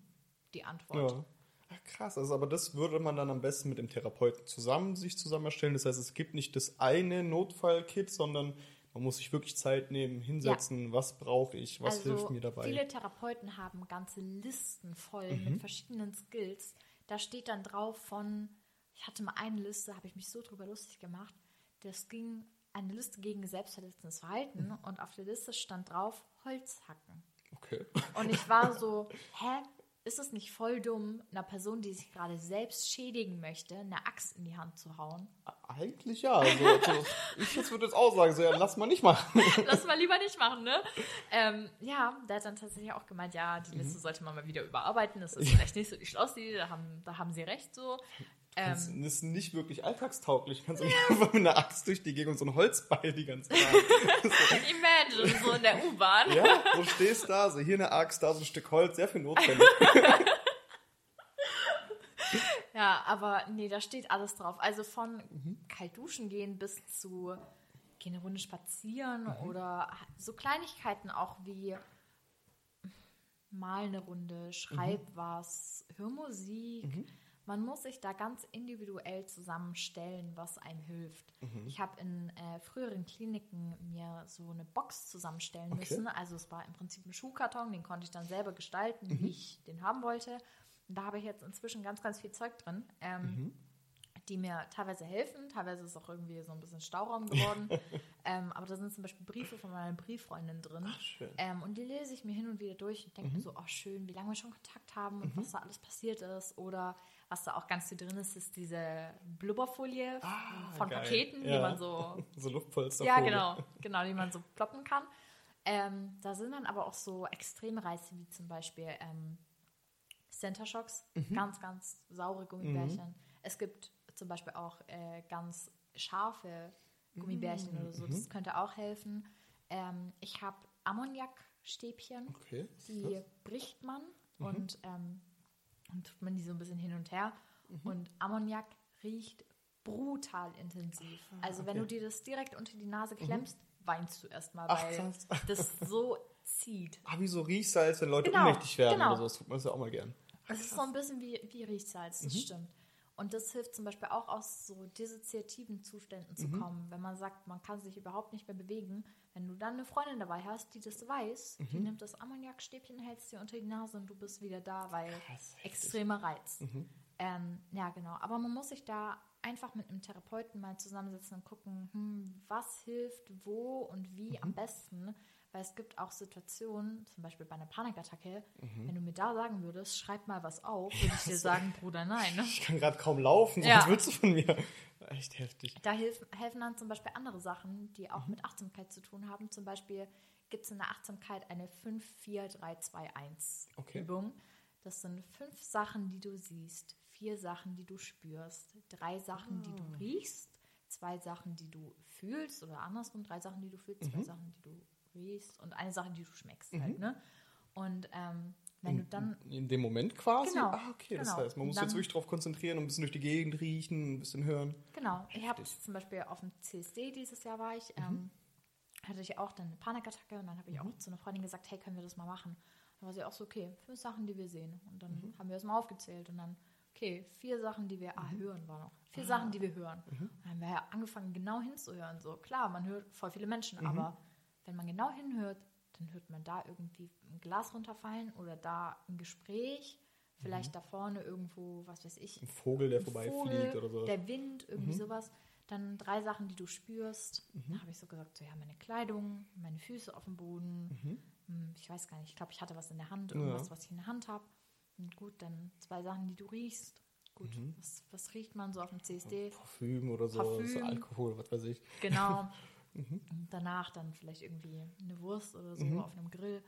B: die Antwort.
A: Mhm. Ja. Ach, krass, also aber das würde man dann am besten mit dem Therapeuten zusammen sich zusammen erstellen. Das heißt, es gibt nicht das eine Notfallkit, sondern man muss sich wirklich Zeit nehmen, hinsetzen, was brauche ich, was
B: also
A: hilft mir dabei.
B: viele Therapeuten haben ganze Listen voll
A: Mhm.
B: mit verschiedenen Skills. Da steht dann drauf von, ich hatte mal eine Liste, habe ich mich so drüber lustig gemacht. Das ging eine Liste gegen selbstverletzendes Verhalten
A: Mhm.
B: und auf der Liste stand drauf Holz hacken.
A: Okay.
B: Und ich war so, hä? Ist es nicht voll dumm, einer Person, die sich gerade selbst schädigen möchte, eine Axt in die Hand zu hauen?
A: Eigentlich ja. Also, also ich würde jetzt auch sagen, so, ja, lass mal nicht machen.
B: Lass mal lieber nicht machen, ne? Ähm, ja, der hat dann tatsächlich auch gemeint, ja,
A: Mhm.
B: die Liste sollte man mal wieder überarbeiten. Das ist vielleicht nicht so die Schlossi, da haben, da haben sie recht so.
A: Das
B: Ähm,
A: ist nicht wirklich alltagstauglich. Kannst du nicht einfach mit einer Axt durch die Gegend und so ein Holzbeil die ganze Zeit.
B: imagine, so in der U-Bahn.
A: Ja, so stehst da, so hier eine Axt, da so ein Stück Holz, sehr viel notwendig.
B: Ja, aber nee, da steht alles drauf. Also von
A: Mhm.
B: kalt duschen gehen bis zu gehen eine Runde spazieren
A: Mhm.
B: oder so Kleinigkeiten auch wie mal eine Runde, schreib
A: Mhm.
B: was, hör Musik. Man muss sich da ganz individuell zusammenstellen, was einem hilft.
A: Mhm.
B: Ich habe in äh, früheren Kliniken mir so eine Box zusammenstellen
A: Okay.
B: müssen. Also es war im Prinzip ein Schuhkarton, den konnte ich dann selber gestalten,
A: Mhm.
B: wie ich den haben wollte. Und da habe ich jetzt inzwischen ganz, ganz viel Zeug drin, ähm,
A: Mhm.
B: die mir teilweise helfen. Teilweise ist auch irgendwie so ein bisschen Stauraum geworden. ähm, aber da sind zum Beispiel Briefe von meiner Brieffreundin drin.
A: schön.
B: Ähm, und die lese ich mir hin und wieder durch und denke mir so, oh schön, wie lange wir schon Kontakt haben und was da alles passiert ist. Oder was da auch ganz viel drin ist, ist diese Blubberfolie
A: Ah,
B: von
A: geil.
B: Paketen, die
A: Ja.
B: man so
A: So Luftpolster.
B: ja, genau, genau, die man so ploppen kann. Ähm, da sind dann aber auch so Extremreize wie zum Beispiel ähm, Center Shocks,
A: Mhm.
B: ganz, ganz saure Gummibärchen. Es gibt zum Beispiel auch äh, ganz scharfe Gummibärchen
A: Mhm.
B: oder so, das könnte auch helfen. Ähm, ich habe Ammoniakstäbchen,
A: Okay.
B: die bricht man
A: Mhm.
B: und ähm, dann tut man die so ein bisschen hin und her. Und Ammoniak riecht brutal intensiv. Also wenn
A: okay. Mhm.
B: du dir das direkt unter die Nase klemmst, weinst du erstmal,
A: Ach,
B: weil
A: krass.
B: das so zieht.
A: Ah, wie so Riechsalz, wenn Leute
B: Genau,
A: ohnmächtig werden
B: genau.
A: oder so. Das tut man ja auch mal gern.
B: Es ist so ein bisschen wie, wie Riechsalz,
A: Mhm.
B: das stimmt. Und das hilft zum Beispiel auch aus so dissoziativen Zuständen zu
A: Mhm.
B: kommen, wenn man sagt, man kann sich überhaupt nicht mehr bewegen. Wenn du dann eine Freundin dabei hast, die das weiß,
A: Mhm.
B: die nimmt das Ammoniakstäbchen, hält es dir unter die Nase und du bist wieder da, weil
A: Krass, heftig.
B: extremer Reiz.
A: Mhm.
B: Ähm, ja, genau. Aber man muss sich da einfach mit einem Therapeuten mal zusammensetzen und gucken, hm, was hilft wo und wie
A: Mhm.
B: am besten. Weil es gibt auch Situationen, zum Beispiel bei einer Panikattacke,
A: Mhm.
B: wenn du mir da sagen würdest, schreib mal was auf, würde ich dir sagen, Bruder, nein. Ne?
A: Ich kann gerade kaum laufen,
B: Ja.
A: was willst du von mir? Echt heftig.
B: Da hilf, helfen dann zum Beispiel andere Sachen, die auch mit Achtsamkeit zu tun haben. Zum Beispiel gibt es in der Achtsamkeit eine 5-4-3-2-1
A: Okay.
B: Übung. Das sind fünf Sachen, die du siehst, vier Sachen, die du spürst, drei Sachen, die du riechst, zwei Sachen, die du fühlst oder andersrum, drei Sachen, die du fühlst, zwei Sachen, die du riechst und eine Sache, die du schmeckst halt, ne? Und ähm, wenn du dann
A: In dem Moment quasi?
B: Genau,
A: Ah, okay. Das
B: genau.
A: heißt, man muss
B: Dann-
A: jetzt wirklich darauf konzentrieren und ein bisschen durch die Gegend riechen, ein bisschen hören.
B: Genau, ich habe zum Beispiel auf dem CSD dieses Jahr war ich, ähm, hatte ich auch dann eine Panikattacke und dann habe ich auch zu einer Freundin gesagt, hey, können wir das mal machen? Dann war sie auch so, okay, fünf Sachen, die wir sehen. Und dann haben wir das mal aufgezählt und dann, okay, vier Sachen, die wir, ah, hören war noch. Vier Sachen, die wir hören. Und dann haben wir ja angefangen, genau hinzuhören. So, klar, man hört voll viele Menschen, aber wenn man genau hinhört, dann hört man da irgendwie ein Glas runterfallen oder da ein Gespräch, vielleicht da vorne irgendwo, was weiß ich,
A: Ein Vogel, der vorbeifliegt oder so.
B: Der Wind, irgendwie sowas. Dann drei Sachen, die du spürst. Dann habe ich so gesagt, so ja, meine Kleidung, meine Füße auf dem Boden. Hm, Ich weiß gar nicht, ich glaube, ich hatte was in der Hand, irgendwas,
A: Ja.
B: was ich in der Hand habe. Und gut, dann zwei Sachen, die du riechst. Gut, was, was riecht man so auf dem CSD?
A: Parfüm oder so,
B: Parfüm.
A: so Alkohol, was weiß ich.
B: Genau. Und danach dann vielleicht irgendwie eine Wurst oder so auf einem Grill.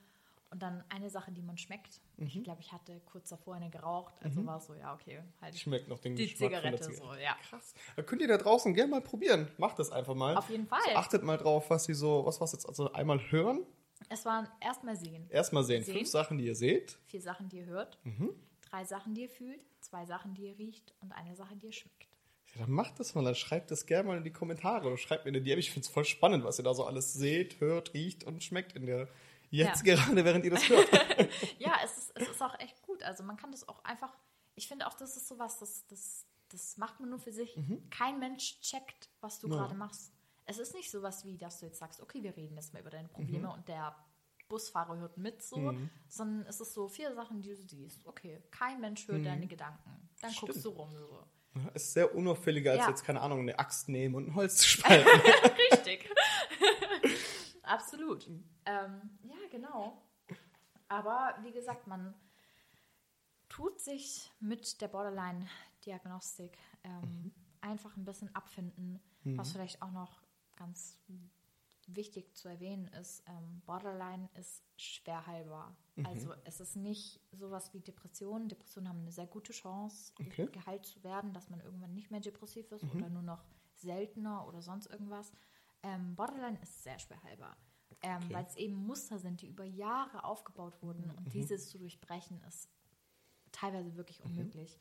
B: Und dann eine Sache, die man schmeckt. Ich glaube, ich hatte kurz davor eine geraucht. Also war es so, ja, okay, halt
A: Schmeckt noch den
B: die
A: Geschmack
B: Zigarette
A: Zigarette.
B: so, ja.
A: Krass. Da könnt ihr da draußen gerne mal probieren. Macht das einfach mal.
B: Auf jeden Fall.
A: So, achtet mal drauf, was sie so, was war's jetzt? Also einmal hören,
B: Es waren erstmal sehen.
A: erstmal sehen.
B: Sehen.
A: Fünf Sachen, die ihr seht.
B: Vier Sachen, die ihr hört, drei Sachen, die ihr fühlt, zwei Sachen, die ihr riecht und eine Sache, die ihr schmeckt.
A: Ja, dann macht das mal, dann schreibt das gerne mal in die Kommentare oder schreibt mir in die DM. Ich finde es voll spannend, was ihr da so alles seht, hört, riecht und schmeckt in der jetzt
B: Ja.
A: gerade, während ihr das hört.
B: Ja, es ist, es ist auch echt gut. Also man kann das auch einfach, ich finde auch, das ist sowas, das, das, das macht man nur für sich. Kein Mensch checkt, was du
A: Ja.
B: gerade machst. Es ist nicht sowas wie, dass du jetzt sagst, okay, wir reden jetzt mal über deine Probleme und der Busfahrer hört mit so, sondern es ist so vier Sachen, die du siehst. Okay, kein Mensch hört deine Gedanken. Dann guckst du rum so.
A: Ist sehr unauffälliger, als
B: Ja.
A: jetzt, keine Ahnung, eine Axt nehmen und ein Holz zu spalten.
B: Richtig. Absolut. Ähm, ja, genau. Aber wie gesagt, man tut sich mit der Borderline-Diagnostik ähm, einfach ein bisschen abfinden. Was vielleicht auch noch ganz wichtig zu erwähnen ist, ähm, Borderline ist schwer heilbar. Also es ist nicht sowas wie Depressionen. Depressionen haben eine sehr gute Chance,
A: Okay.
B: geheilt zu werden, dass man irgendwann nicht mehr depressiv ist oder nur noch seltener oder sonst irgendwas. Ähm, Borderline ist sehr schwer heilbar, ähm,
A: Okay.
B: weil es eben Muster sind, die über Jahre aufgebaut wurden und dieses zu durchbrechen ist teilweise wirklich unmöglich.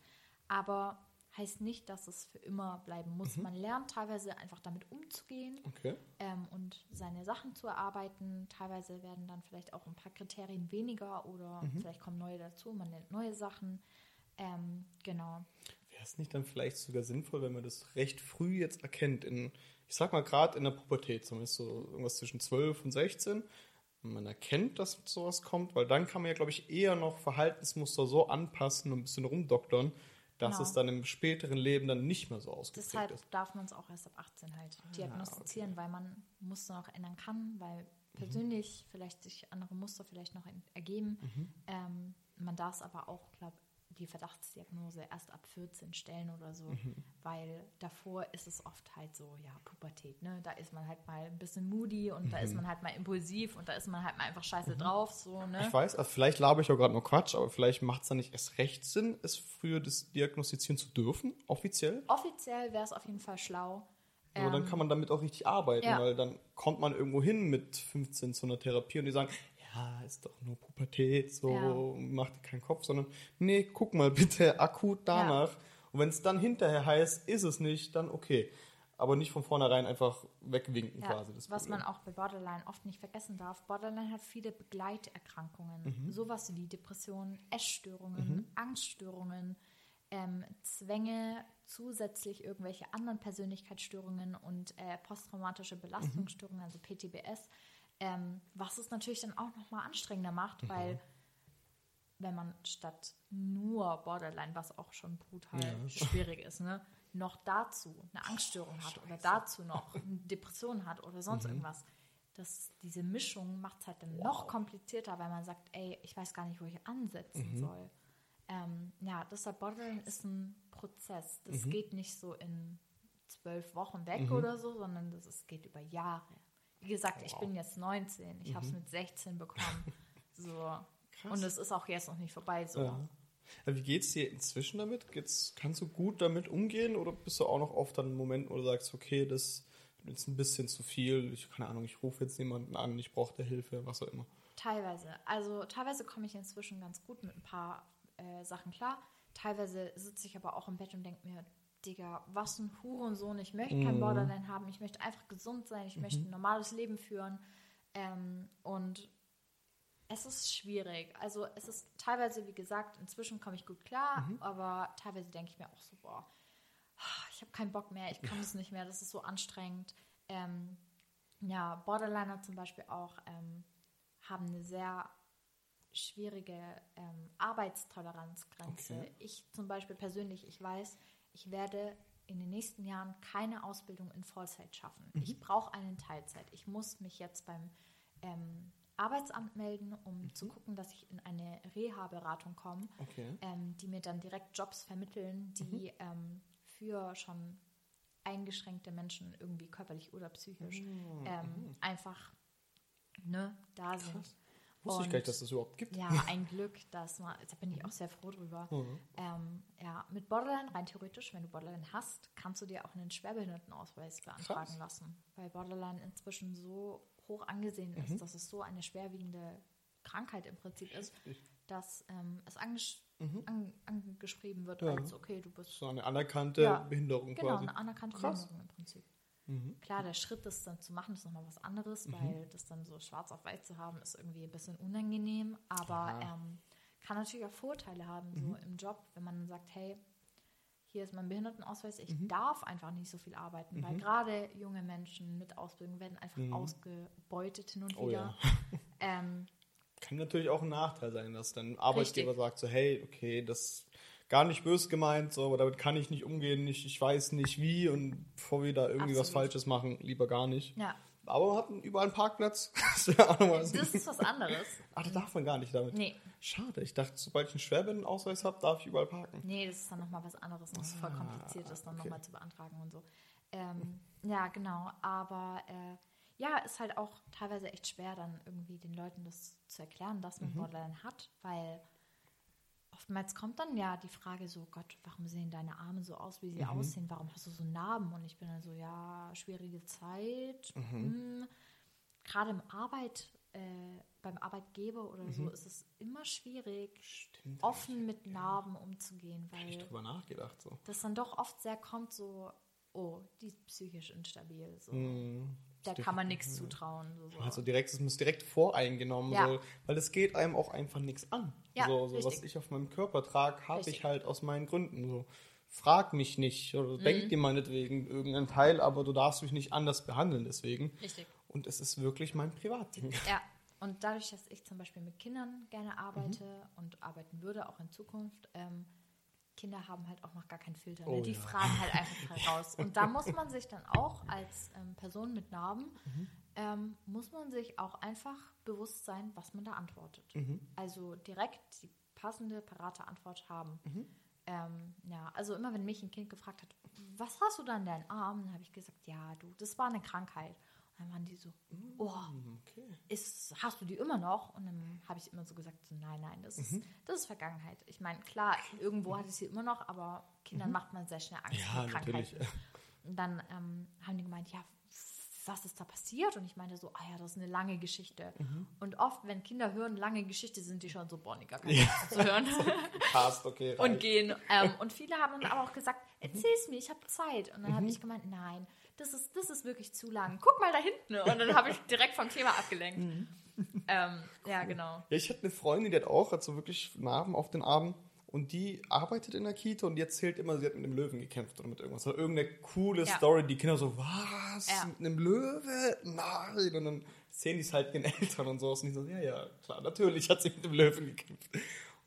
B: Aber heißt nicht, dass es für immer bleiben muss. Man lernt teilweise einfach damit umzugehen
A: Okay.
B: ähm, und seine Sachen zu erarbeiten. Teilweise werden dann vielleicht auch ein paar Kriterien weniger oder vielleicht kommen neue dazu. Man lernt neue Sachen. Ähm, genau.
A: Wäre es nicht dann vielleicht sogar sinnvoll, wenn man das recht früh jetzt erkennt, in, ich sag mal gerade in der Pubertät, zumindest so irgendwas zwischen 12 und 16, wenn man erkennt, dass sowas kommt, weil dann kann man ja, glaube ich, eher noch Verhaltensmuster so anpassen und ein bisschen rumdoktern, dass
B: Genau.
A: es dann im späteren Leben dann nicht mehr so ausgeprägt
B: Deshalb
A: ist.
B: darf man es auch erst ab 18 halt diagnostizieren, weil man Muster noch ändern kann, weil persönlich vielleicht sich andere Muster vielleicht noch en- ergeben. Ähm, man darf es aber auch, glaube die Verdachtsdiagnose erst ab 14 stellen oder so, weil davor ist es oft halt so, ja, Pubertät, ne? Da ist man halt mal ein bisschen moody und da ist man halt mal impulsiv und da ist man halt mal einfach scheiße drauf, so, ne?
A: Ich weiß, also vielleicht laber ich auch gerade nur Quatsch, aber vielleicht macht es dann nicht erst recht Sinn, es früher das diagnostizieren zu dürfen, offiziell.
B: Offiziell wäre es auf jeden Fall schlau.
A: Aber dann
B: Ähm,
A: kann man damit auch richtig arbeiten,
B: ja.
A: weil dann kommt man irgendwo hin mit 15 zu einer Therapie und die sagen, ja, ist doch nur Pubertät, so,
B: Ja.
A: mach dir keinen Kopf, sondern nee, guck mal bitte akut danach. Und wenn es dann hinterher heißt, ist es nicht, dann okay. Aber nicht von vornherein einfach wegwinken
B: Ja,
A: quasi. Das
B: was
A: Problem.
B: man auch bei Borderline oft nicht vergessen darf, Borderline hat viele Begleiterkrankungen,
A: Mhm.
B: sowas wie Depressionen, Essstörungen, Angststörungen, ähm, Zwänge, zusätzlich irgendwelche anderen Persönlichkeitsstörungen und äh, posttraumatische
A: Mhm.
B: Belastungsstörungen, also PTBS, ähm, was es natürlich dann auch nochmal anstrengender macht,
A: Mhm.
B: weil wenn man statt nur Borderline, was auch schon brutal
A: Ja.
B: schwierig ist, ne, noch dazu eine Angststörung hat oder dazu noch eine Depression hat oder sonst
A: Mhm.
B: irgendwas, das, diese Mischung macht es halt dann noch komplizierter, weil man sagt, ey, ich weiß gar nicht, wo ich ansetzen soll. Ähm, ja, deshalb Borderline ist ein Prozess. Das geht nicht so in zwölf Wochen weg oder so, sondern das ist, geht über Jahre. Wie gesagt, ich bin jetzt 19, ich habe es mit 16 bekommen. So. Und es ist auch jetzt noch nicht vorbei. So.
A: Ja. Wie geht's dir inzwischen damit? Geht's, kannst du gut damit umgehen oder bist du auch noch oft an einem Moment, wo du sagst, okay, das ist jetzt ein bisschen zu viel, ich keine Ahnung, ich rufe jetzt jemanden an, ich brauche der Hilfe, was auch immer.
B: Teilweise. Also teilweise komme ich inzwischen ganz gut mit ein paar äh, Sachen klar. Teilweise sitze ich aber auch im Bett und denke mir, Digga, was ein Hurensohn. Ich möchte kein Borderline haben. Ich möchte einfach gesund sein. Ich möchte ein normales Leben führen. Ähm, und es ist schwierig. Also es ist teilweise, wie gesagt, inzwischen komme ich gut klar, aber teilweise denke ich mir auch so, boah, ich habe keinen Bock mehr, ich kann es nicht mehr, das ist so anstrengend. Ähm, ja, Borderliner zum Beispiel auch ähm, haben eine sehr schwierige ähm, Arbeitstoleranzgrenze.
A: Okay.
B: Ich zum Beispiel persönlich, ich weiß, ich werde in den nächsten Jahren keine Ausbildung in Vollzeit schaffen.
A: Mhm.
B: Ich brauche einen Teilzeit. Ich muss mich jetzt beim ähm, Arbeitsamt melden, um zu gucken, dass ich in eine Reha-Beratung komme,
A: Mhm. Okay.
B: ähm, die mir dann direkt Jobs vermitteln, die ähm, für schon eingeschränkte Menschen irgendwie körperlich oder psychisch ähm, einfach ne, da sind.
A: Wusste ich gar nicht, dass das überhaupt gibt.
B: ja, ein Glück, dass man, da bin ich auch sehr froh drüber.
A: Mhm.
B: Ähm, ja, mit Borderline, rein theoretisch, wenn du Borderline hast, kannst du dir auch einen Schwerbehindertenausweis beantragen
A: Krass.
B: lassen. Weil Borderline inzwischen so hoch angesehen
A: Mhm.
B: ist, dass es so eine schwerwiegende Krankheit im Prinzip ist, dass ähm, es angesch an, angeschrieben wird
A: Mhm. Ja.
B: als, okay, du bist
A: So eine anerkannte
B: Ja,
A: Behinderung
B: Genau,
A: quasi.
B: eine anerkannte
A: Krass. Mhm.
B: Behinderung im Prinzip. Klar, der Schritt, das dann zu machen, ist nochmal was anderes, weil das dann so schwarz auf weiß zu haben, ist irgendwie ein bisschen unangenehm, aber ähm, kann natürlich auch Vorteile haben, so im Job, wenn man dann sagt, hey, hier ist mein Behindertenausweis, ich darf einfach nicht so viel arbeiten, weil gerade junge Menschen mit Ausbildung werden einfach ausgebeutet hin und
A: Oh
B: wieder.
A: ja.
B: Ähm,
A: Kann natürlich auch ein Nachteil sein, dass dein Arbeitgeber
B: Richtig.
A: sagt so, hey, okay, das gar nicht böse gemeint, so, aber damit kann ich nicht umgehen, ich, ich weiß nicht wie und bevor wir da irgendwie was
B: Absolut.
A: Falsches machen, lieber gar nicht.
B: ja,
A: Aber man hat überall einen Parkplatz. das
B: ist was anderes.
A: Ach, da darf man gar nicht damit.
B: Nee,
A: Schade, ich dachte, sobald ich einen Schwerbehindertenausweis habe, darf ich überall parken.
B: Nee, das ist dann nochmal was anderes. Das ist voll
A: Ah,
B: kompliziert, das dann
A: okay.
B: nochmal zu beantragen und so. Ähm, ja, genau. Aber äh, ja, ist halt auch teilweise echt schwer, dann irgendwie den Leuten das zu erklären, dass
A: Mhm.
B: man Borderline hat, weil oftmals kommt dann ja die Frage so, Gott, warum sehen deine Arme so aus, wie sie
A: Mhm.
B: aussehen? Warum hast du so Narben? Und ich bin dann so, ja, schwierige Zeit.
A: Mhm.
B: Hm. Gerade im Arbeit, äh, beim Arbeitgeber oder
A: Mhm.
B: so ist es immer schwierig,
A: Stimmt.
B: offen mit Narben umzugehen,
A: Hab ich
B: weil
A: drüber nachgedacht. So.
B: das dann doch oft sehr kommt, so, oh, die ist psychisch instabil. So. Da kann man nichts zutrauen. So, so.
A: Also direkt, es muss direkt voreingenommen,
B: Ja.
A: so, weil es geht einem auch einfach nichts an.
B: Ja,
A: so, so was ich auf meinem Körper trage, habe ich halt aus meinen Gründen. So. Frag mich nicht oder
B: Mhm.
A: denk dir meinetwegen irgendein Teil, aber du darfst mich nicht anders behandeln deswegen.
B: Richtig.
A: Und es ist wirklich mein Privatding.
B: Ja, und dadurch, dass ich zum Beispiel mit Kindern gerne arbeite
A: Mhm.
B: und arbeiten würde, auch in Zukunft, ähm, Kinder haben halt auch noch gar keinen Filter.
A: Oh
B: ne? Die
A: ja.
B: fragen halt einfach raus. Und da muss man sich dann auch als ähm, Person mit Narben,
A: Mhm.
B: ähm, muss man sich auch einfach bewusst sein, was man da antwortet.
A: Mhm.
B: Also direkt die passende, parate Antwort haben.
A: Mhm.
B: Ähm, ja, also immer wenn mich ein Kind gefragt hat, was hast du da in deinen Armen, dann habe ich gesagt, ja, du, das war eine Krankheit. Und dann waren die so, oh,
A: Okay.
B: ist, hast du die immer noch? Und dann habe ich immer so gesagt, so, nein, nein, das
A: Mhm.
B: ist, das ist Vergangenheit. Ich meine, klar, irgendwo hatte ich sie immer noch, aber Kindern macht man sehr schnell Angst
A: Mhm. Ja,
B: vor
A: natürlich.
B: Krankheiten. Und dann ähm, haben die gemeint, ja, was ist da passiert? Und ich meinte so, ah ja, das ist eine lange Geschichte.
A: Mhm.
B: Und oft, wenn Kinder hören, lange Geschichte, sind die schon so, boah, nee, gar keine Lust zu hören.
A: Passt, okay.
B: und
A: reicht.
B: gehen. Ähm, und viele haben dann aber auch gesagt, erzähl's mir, ich habe Zeit. Und dann
A: Mhm.
B: habe ich gemeint, nein, das ist, das ist wirklich zu lang. Guck mal da hinten. Und dann habe ich direkt vom Thema abgelenkt.
A: Mhm.
B: Ähm, ja, genau.
A: Ja, ich hatte eine Freundin, die hat auch, hat so wirklich Narben auf den Armen und die arbeitet in der Kita und die erzählt immer, sie hat mit einem Löwen gekämpft oder mit irgendwas. Oder irgendeine coole
B: Ja.
A: Story, die Kinder so, was?
B: Ja.
A: Mit einem Löwe? Nein. Und dann erzählen die es halt den Eltern und so. Und die so, ja, ja, klar, natürlich hat sie mit dem Löwen gekämpft.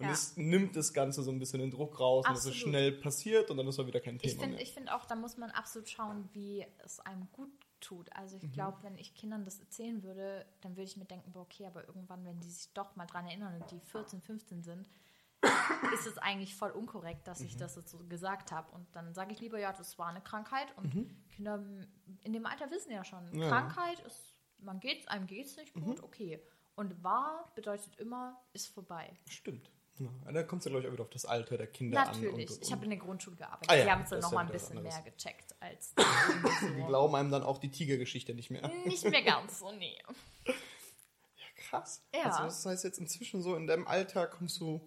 A: Und
B: Ja.
A: es nimmt das Ganze so ein bisschen den Druck raus und es ist
B: Absolut.
A: schnell passiert und dann ist auch wieder kein
B: Ich
A: Thema
B: finde ich find auch, da muss man absolut schauen, wie es einem gut tut. Also ich glaube, wenn ich Kindern das erzählen würde, dann würde ich mir denken, boah, okay, aber irgendwann, wenn die sich doch mal dran erinnern und die 14, 15 sind, ist es eigentlich voll unkorrekt, dass ich das jetzt so gesagt habe. Und dann sage ich lieber, ja, das war eine Krankheit. Und Kinder in dem Alter wissen ja schon,
A: Ja.
B: Krankheit ist, man geht's, einem geht's nicht gut, okay. Und wahr bedeutet immer, ist vorbei.
A: Stimmt. Ja. Da kommt es ja, glaube ich, auch wieder auf das Alter der Kinder
B: Natürlich.
A: an. und-
B: ich habe in der Grundschule gearbeitet.
A: Ah ja,
B: die haben es dann
A: das ist
B: noch mal
A: ja
B: ein bisschen mehr gecheckt als
A: Die glauben einem dann auch die Tigergeschichte nicht mehr.
B: Nicht mehr ganz so, nee.
A: Krass.
B: Ja.
A: Also das heißt jetzt inzwischen so in deinem Alter kommst du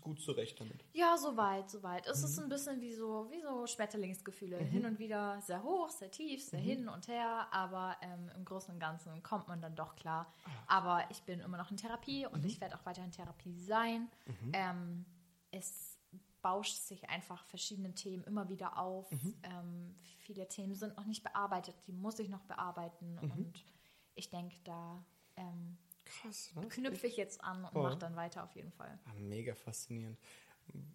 A: gut zurecht damit.
B: Ja, soweit, soweit. Es
A: Mhm.
B: ist ein bisschen wie so, wie so Schmetterlingsgefühle. Hin und wieder sehr hoch, sehr tief,
A: Mhm.
B: sehr hin und her, aber ähm, im Großen und Ganzen kommt man dann doch klar.
A: Ah.
B: Aber ich bin immer noch in Therapie
A: Mhm.
B: und ich werde auch weiter in Therapie sein. Ähm, es bauscht sich einfach verschiedene Themen immer wieder auf.
A: Mhm.
B: Ähm, viele Themen sind noch nicht bearbeitet, die muss ich noch bearbeiten
A: Mhm.
B: und ich denke, da ähm,
A: Krass. Ne?
B: knüpfe ich jetzt an und
A: Oh.
B: mache dann weiter auf jeden Fall.
A: Ah, mega faszinierend.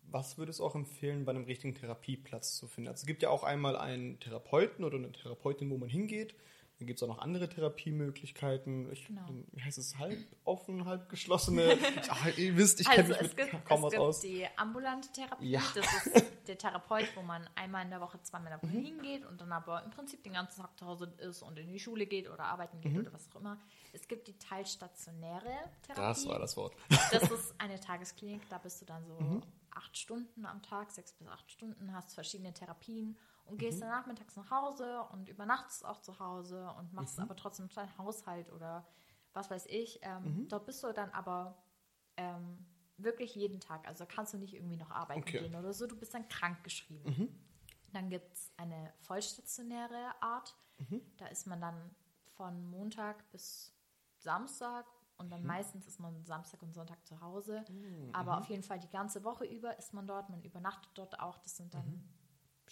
A: Was würdest du auch empfehlen, bei einem richtigen Therapieplatz zu finden? Also es gibt ja auch einmal einen Therapeuten oder eine Therapeutin, wo man hingeht. Dann gibt es auch noch andere Therapiemöglichkeiten. Ich,
B: Genau.
A: Wie heißt es? Halb offen, halb geschlossene? Ach, ihr wisst, ich kenne
B: Also
A: mich
B: es
A: mit
B: gibt,
A: kaum
B: es
A: was
B: gibt
A: aus.
B: die ambulante Therapie.
A: Ja.
B: Das ist der Therapeut, wo man einmal in der Woche, zweimal in der
A: Mhm.
B: Woche hingeht und dann aber im Prinzip den ganzen Tag zu Hause ist und in die Schule geht oder arbeiten
A: Mhm.
B: geht oder was auch immer. Es gibt die teilstationäre Therapie.
A: Das war das Wort.
B: Das ist eine Tagesklinik, da bist du dann so
A: Mhm.
B: acht Stunden am Tag, sechs bis acht Stunden, hast verschiedene Therapien und
A: Mhm.
B: gehst dann nachmittags nach Hause und übernachtest auch zu Hause und machst
A: Mhm.
B: aber trotzdem deinen Haushalt oder was weiß ich. Ähm,
A: Mhm.
B: Dort bist du dann aber ähm, wirklich jeden Tag. Also kannst du nicht irgendwie noch arbeiten
A: Okay.
B: gehen oder so, du bist dann krank geschrieben. Dann gibt es eine vollstationäre Art. Da ist man dann von Montag bis Samstag und dann meistens ist man Samstag und Sonntag zu Hause. Aber auf jeden Fall die ganze Woche über ist man dort. Man übernachtet dort auch. Das sind dann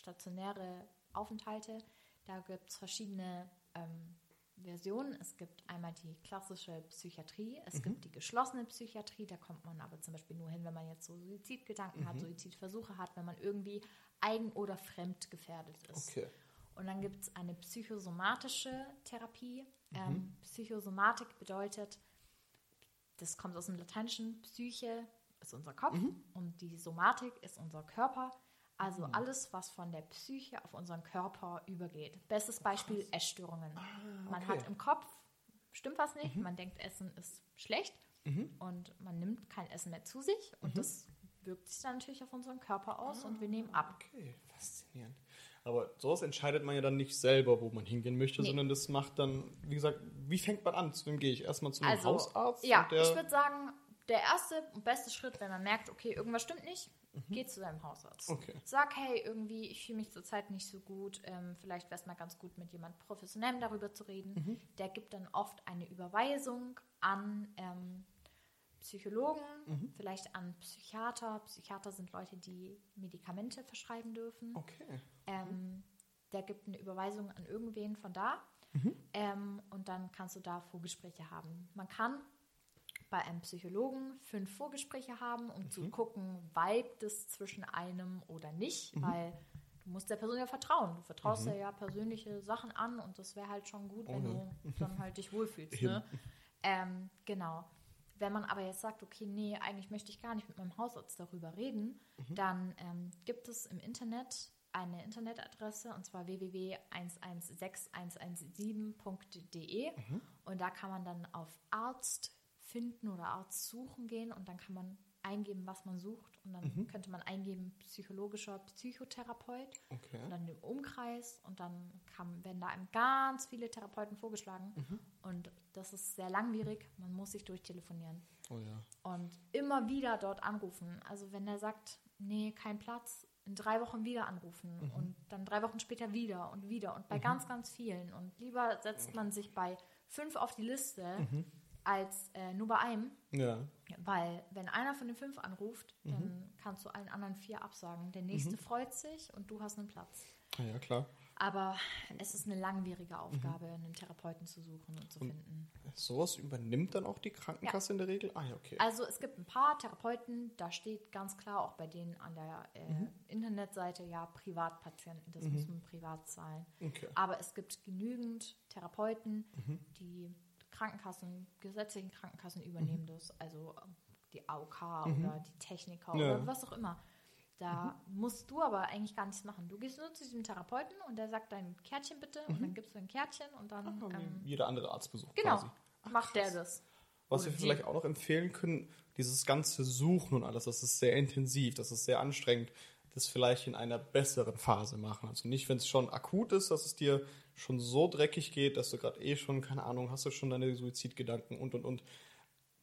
B: stationäre Aufenthalte. Da gibt es verschiedene ähm, Versionen. Es gibt einmal die klassische Psychiatrie, es gibt die geschlossene Psychiatrie. Da kommt man aber zum Beispiel nur hin, wenn man jetzt so Suizidgedanken hat, Suizidversuche hat, wenn man irgendwie eigen- oder fremdgefährdet ist.
A: Okay.
B: Und dann gibt es eine psychosomatische Therapie. Ähm, Psychosomatik bedeutet, das kommt aus dem Lateinischen, Psyche ist unser Kopf und die Somatik ist unser Körper. Also alles, was von der Psyche auf unseren Körper übergeht. Bestes Beispiel Essstörungen. Man
A: okay.
B: hat im Kopf, stimmt was nicht, man denkt, Essen ist schlecht und man nimmt kein Essen mehr zu sich und das wirkt sich dann natürlich auf unseren Körper aus und wir nehmen ab.
A: Okay, faszinierend. Aber sowas entscheidet man ja dann nicht selber, wo man hingehen möchte,
B: Nee.
A: sondern das macht dann, wie gesagt, wie fängt man an? Zu wem gehe ich? Erstmal zum
B: Also,
A: Hausarzt?
B: Ja, ich würde sagen, der erste und beste Schritt, wenn man merkt, okay, irgendwas stimmt nicht, geh zu deinem Hausarzt.
A: Mhm. Okay.
B: Sag, hey, irgendwie, ich fühle mich zurzeit nicht so gut. Ähm, vielleicht wäre es mal ganz gut, mit jemand Professionellem darüber zu reden.
A: Mhm.
B: Der gibt dann oft eine Überweisung an ähm, Psychologen,
A: Mhm.
B: vielleicht an Psychiater. Psychiater sind Leute, die Medikamente verschreiben dürfen.
A: Okay.
B: Ähm, der gibt eine Überweisung an irgendwen von da ähm, und dann kannst du da Vorgespräche haben. Man kann bei einem Psychologen fünf Vorgespräche haben, um zu gucken, vibet es zwischen einem oder nicht, weil du musst der Person ja vertrauen. Du vertraust ja ja persönliche Sachen an und das wäre halt schon gut, wenn
A: ja.
B: du dann halt dich wohlfühlst. Ne? Ähm, genau. Wenn man aber jetzt sagt, okay, nee, eigentlich möchte ich gar nicht mit meinem Hausarzt darüber reden, dann ähm, gibt es im Internet eine Internetadresse und zwar www.116117.de und da kann man dann auf Arzt finden oder Arzt suchen gehen und dann kann man eingeben, was man sucht und dann könnte man eingeben psychologischer Psychotherapeut
A: Okay.
B: und dann im Umkreis und dann kam, werden da einem ganz viele Therapeuten vorgeschlagen und das ist sehr langwierig, man muss sich durchtelefonieren.
A: Oh ja.
B: und immer wieder dort anrufen. Also wenn er sagt, nee, kein Platz, in drei Wochen wieder anrufen und dann drei Wochen später wieder und wieder und bei ganz, ganz vielen. Und lieber setzt man sich bei fünf auf die Liste, als äh, nur bei einem.
A: Ja.
B: Weil wenn einer von den fünf anruft,
A: Mhm.
B: dann kannst du allen anderen vier absagen. Der nächste freut sich und du hast einen Platz.
A: Ah, Ja, klar.
B: Aber es ist eine
A: Mhm.
B: langwierige Aufgabe, einen Therapeuten zu suchen und zu finden.
A: Sowas übernimmt dann auch die Krankenkasse in der Regel? Ah, ja, okay.
B: Also es gibt ein paar Therapeuten, da steht ganz klar auch bei denen an der äh,
A: Mhm.
B: Internetseite, ja, Privatpatienten, das muss man privat zahlen.
A: Okay.
B: Aber es gibt genügend Therapeuten,
A: Mhm.
B: die Krankenkassen, gesetzlichen Krankenkassen übernehmen das, also ähm, die AOK
A: Mhm.
B: oder die Techniker
A: Ja.
B: oder was auch immer. Da musst du aber eigentlich gar nichts machen. Du gehst nur zu diesem Therapeuten und der sagt dein Kärtchen bitte und dann gibst du ein Kärtchen und dann
A: wie
B: ähm,
A: jeder andere Arztbesuch
B: genau
A: quasi.
B: macht der das.
A: Was
B: Oder
A: wir
B: die.
A: vielleicht auch noch empfehlen können, dieses ganze Suchen und alles, das ist sehr intensiv, das ist sehr anstrengend, das vielleicht in einer besseren Phase machen. Also nicht, wenn es schon akut ist, dass es dir schon so dreckig geht, dass du gerade eh schon, keine Ahnung, hast du schon deine Suizidgedanken und und und.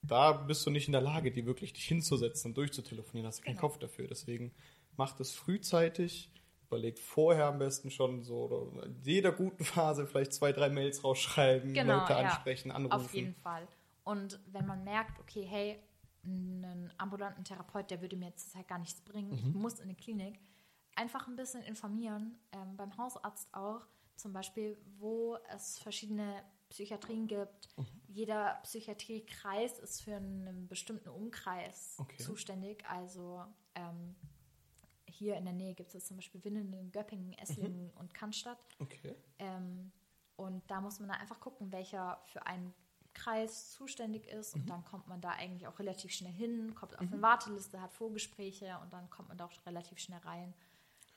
A: Da bist du nicht in der Lage, die wirklich dich hinzusetzen und durchzutelefonieren, hast du keinen
B: Genau.
A: Kopf dafür. Deswegen macht es frühzeitig, überlegt vorher am besten schon so, oder in jeder guten Phase vielleicht zwei, drei Mails rausschreiben,
B: Genau,
A: Leute
B: ja.
A: ansprechen, anrufen.
B: Auf jeden Fall. Und wenn man merkt, okay, hey, einen ambulanten Therapeut, der würde mir jetzt zurzeit gar nichts bringen, ich muss in eine Klinik, einfach ein bisschen informieren, ähm, beim Hausarzt auch, zum Beispiel, wo es verschiedene Psychiatrien gibt. Jeder Psychiatriekreis ist für einen bestimmten Umkreis
A: Okay.
B: zuständig. Also ähm, hier in der Nähe gibt es zum Beispiel Winnenden, Göppingen, Esslingen und Cannstatt.
A: Okay.
B: Ähm, und da muss man dann einfach gucken, welcher für einen Kreis zuständig ist. Und dann kommt man da eigentlich auch relativ schnell hin, kommt auf eine Warteliste, hat Vorgespräche und dann kommt man da auch relativ schnell rein.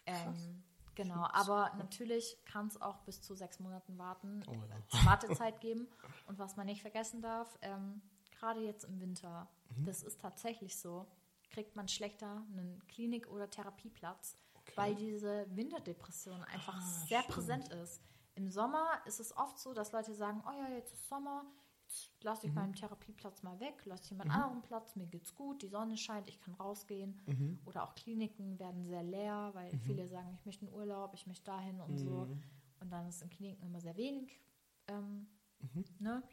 B: Ähm, genau, aber natürlich kann es auch bis zu sechs Monaten warten,
A: Oh ja.
B: äh, Wartezeit geben. Und was man nicht vergessen darf, ähm, gerade jetzt im Winter,
A: Mhm.
B: das ist tatsächlich so, kriegt man schlechter einen Klinik- oder Therapieplatz,
A: Okay.
B: weil diese Winterdepression einfach
A: Ah,
B: sehr
A: stimmt.
B: präsent ist. Im Sommer ist es oft so, dass Leute sagen, oh ja, jetzt ist Sommer, lasse ich
A: Mhm.
B: meinen Therapieplatz mal weg, lasse jemand anderen Platz, mir geht's gut, die Sonne scheint, ich kann rausgehen.
A: Mhm.
B: Oder auch Kliniken werden sehr leer, weil viele sagen, ich möchte einen Urlaub, ich möchte dahin und so.
A: Mhm.
B: Und dann ist in Kliniken immer sehr wenig. Ähm,
A: Mhm.
B: ne?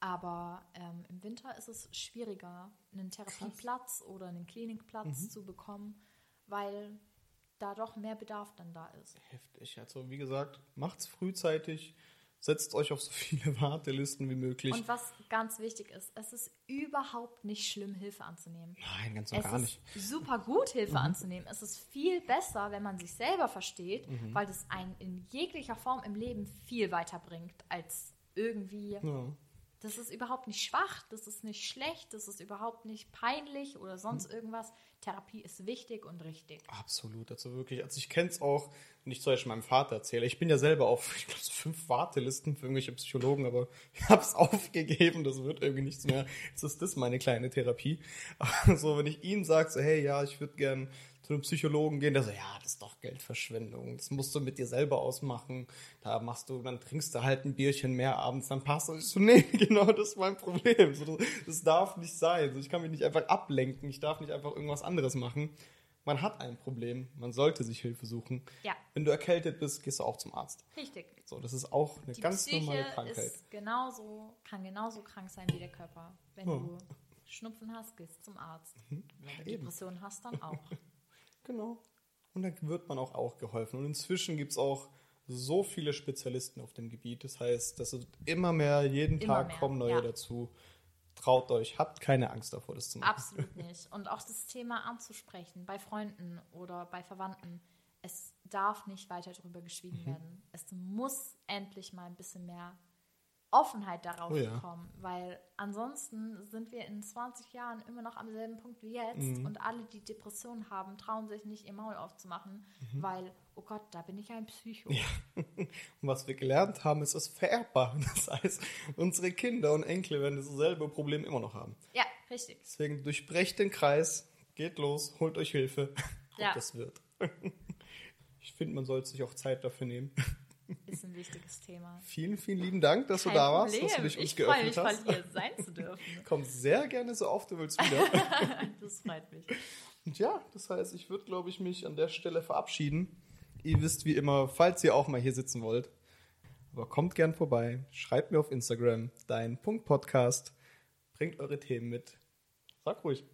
B: Aber ähm, im Winter ist es schwieriger, einen Therapieplatz oder einen Klinikplatz
A: Mhm.
B: zu bekommen, weil da doch mehr Bedarf dann da ist.
A: Heftig. Also wie gesagt, macht's frühzeitig, setzt euch auf so viele Wartelisten wie möglich.
B: Und was ganz wichtig ist, es ist überhaupt nicht schlimm, Hilfe anzunehmen.
A: Nein, ganz und
B: Es
A: gar nicht. Mhm.
B: ist super gut, Hilfe anzunehmen. Es ist viel besser, wenn man sich selber versteht,
A: Mhm.
B: weil das einen in jeglicher Form im Leben viel weiterbringt als irgendwie.
A: Ja.
B: Das ist überhaupt nicht schwach, das ist nicht schlecht, das ist überhaupt nicht peinlich oder sonst
A: Mhm.
B: irgendwas. Therapie ist wichtig und richtig.
A: Absolut, also wirklich. Also ich kenne es auch, wenn ich zum Beispiel meinem Vater erzähle. Ich bin ja selber auf, ich glaube, so fünf Wartelisten für irgendwelche Psychologen, aber ich habe es aufgegeben, das wird irgendwie nichts mehr. Jetzt ist das meine kleine Therapie. Aber so, wenn ich ihm sage, so, hey, ja, ich würde gern zu einem Psychologen gehen, der so, ja, das ist doch Geldverschwendung, das musst du mit dir selber ausmachen. Da machst du, dann trinkst du halt ein Bierchen mehr abends, dann passt das. Ich so, nee, genau das ist mein Problem. So, das, das darf nicht sein. So, ich kann mich nicht einfach ablenken, ich darf nicht einfach irgendwas anderes machen. Man hat ein Problem, man sollte sich Hilfe suchen.
B: Ja.
A: Wenn du erkältet bist, gehst du auch zum Arzt.
B: Richtig.
A: So, das ist auch eine
B: Die
A: ganz
B: Psyche
A: normale Krankheit.
B: ist genauso, kann genauso krank sein wie der Körper. Wenn
A: Ja.
B: du Schnupfen hast, gehst zum Arzt. Wenn du
A: eben.
B: Depression hast, dann auch.
A: Genau. Und dann wird man auch, auch geholfen. Und inzwischen gibt es auch so viele Spezialisten auf dem Gebiet. Das heißt, dass immer mehr, jeden
B: Immer
A: Tag
B: mehr,
A: kommen neue
B: ja.
A: dazu. Traut euch, habt keine Angst davor, das zu machen.
B: Absolut nicht. Und auch das Thema anzusprechen bei Freunden oder bei Verwandten. Es darf nicht weiter darüber geschwiegen
A: Mhm.
B: werden. Es muss endlich mal ein bisschen mehr Offenheit darauf
A: Oh ja.
B: kommen, weil ansonsten sind wir in 20 Jahren immer noch am selben Punkt wie jetzt
A: Mhm.
B: und alle, die Depressionen haben, trauen sich nicht ihr Maul aufzumachen,
A: Mhm.
B: weil, oh Gott, da bin ich ein Psycho.
A: Und was wir gelernt haben, ist es vererbbar. Das heißt, unsere Kinder und Enkel werden dasselbe Problem immer noch haben.
B: Ja, richtig.
A: Deswegen durchbrecht den Kreis, geht los, holt euch Hilfe.
B: Ja.
A: Und das wird. Ich finde, man sollte sich auch Zeit dafür nehmen.
B: Ist ein wichtiges Thema.
A: Vielen, vielen lieben Dank, dass
B: Kein
A: du da warst,
B: Problem.
A: dass du dich uns
B: ich freue
A: geöffnet
B: mich, mal
A: hast.
B: hier sein zu dürfen.
A: Komm sehr gerne so oft du willst wieder.
B: Das freut mich.
A: Und ja, das heißt, ich würde, glaube ich, mich an der Stelle verabschieden. Ihr wisst wie immer, falls ihr auch mal hier sitzen wollt, Aber kommt gern vorbei, schreibt mir auf Instagram dein Punkt Podcast, bringt eure Themen mit. Sag ruhig.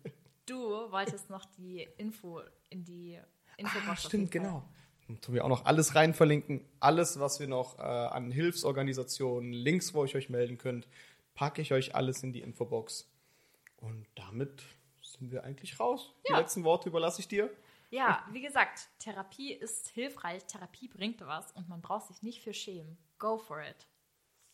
B: Du wolltest noch die Info in die Infobox.
A: Ah, stimmt, genau. Dann tun wir auch noch alles rein verlinken. Alles, was wir noch äh, an Hilfsorganisationen, Links, wo ihr euch melden könnt, packe ich euch alles in die Infobox. Und damit sind wir eigentlich raus. Die
B: Ja.
A: letzten Worte überlasse ich dir.
B: Ja, wie gesagt, Therapie ist hilfreich, Therapie bringt was und man braucht sich nicht für schämen. Go for it.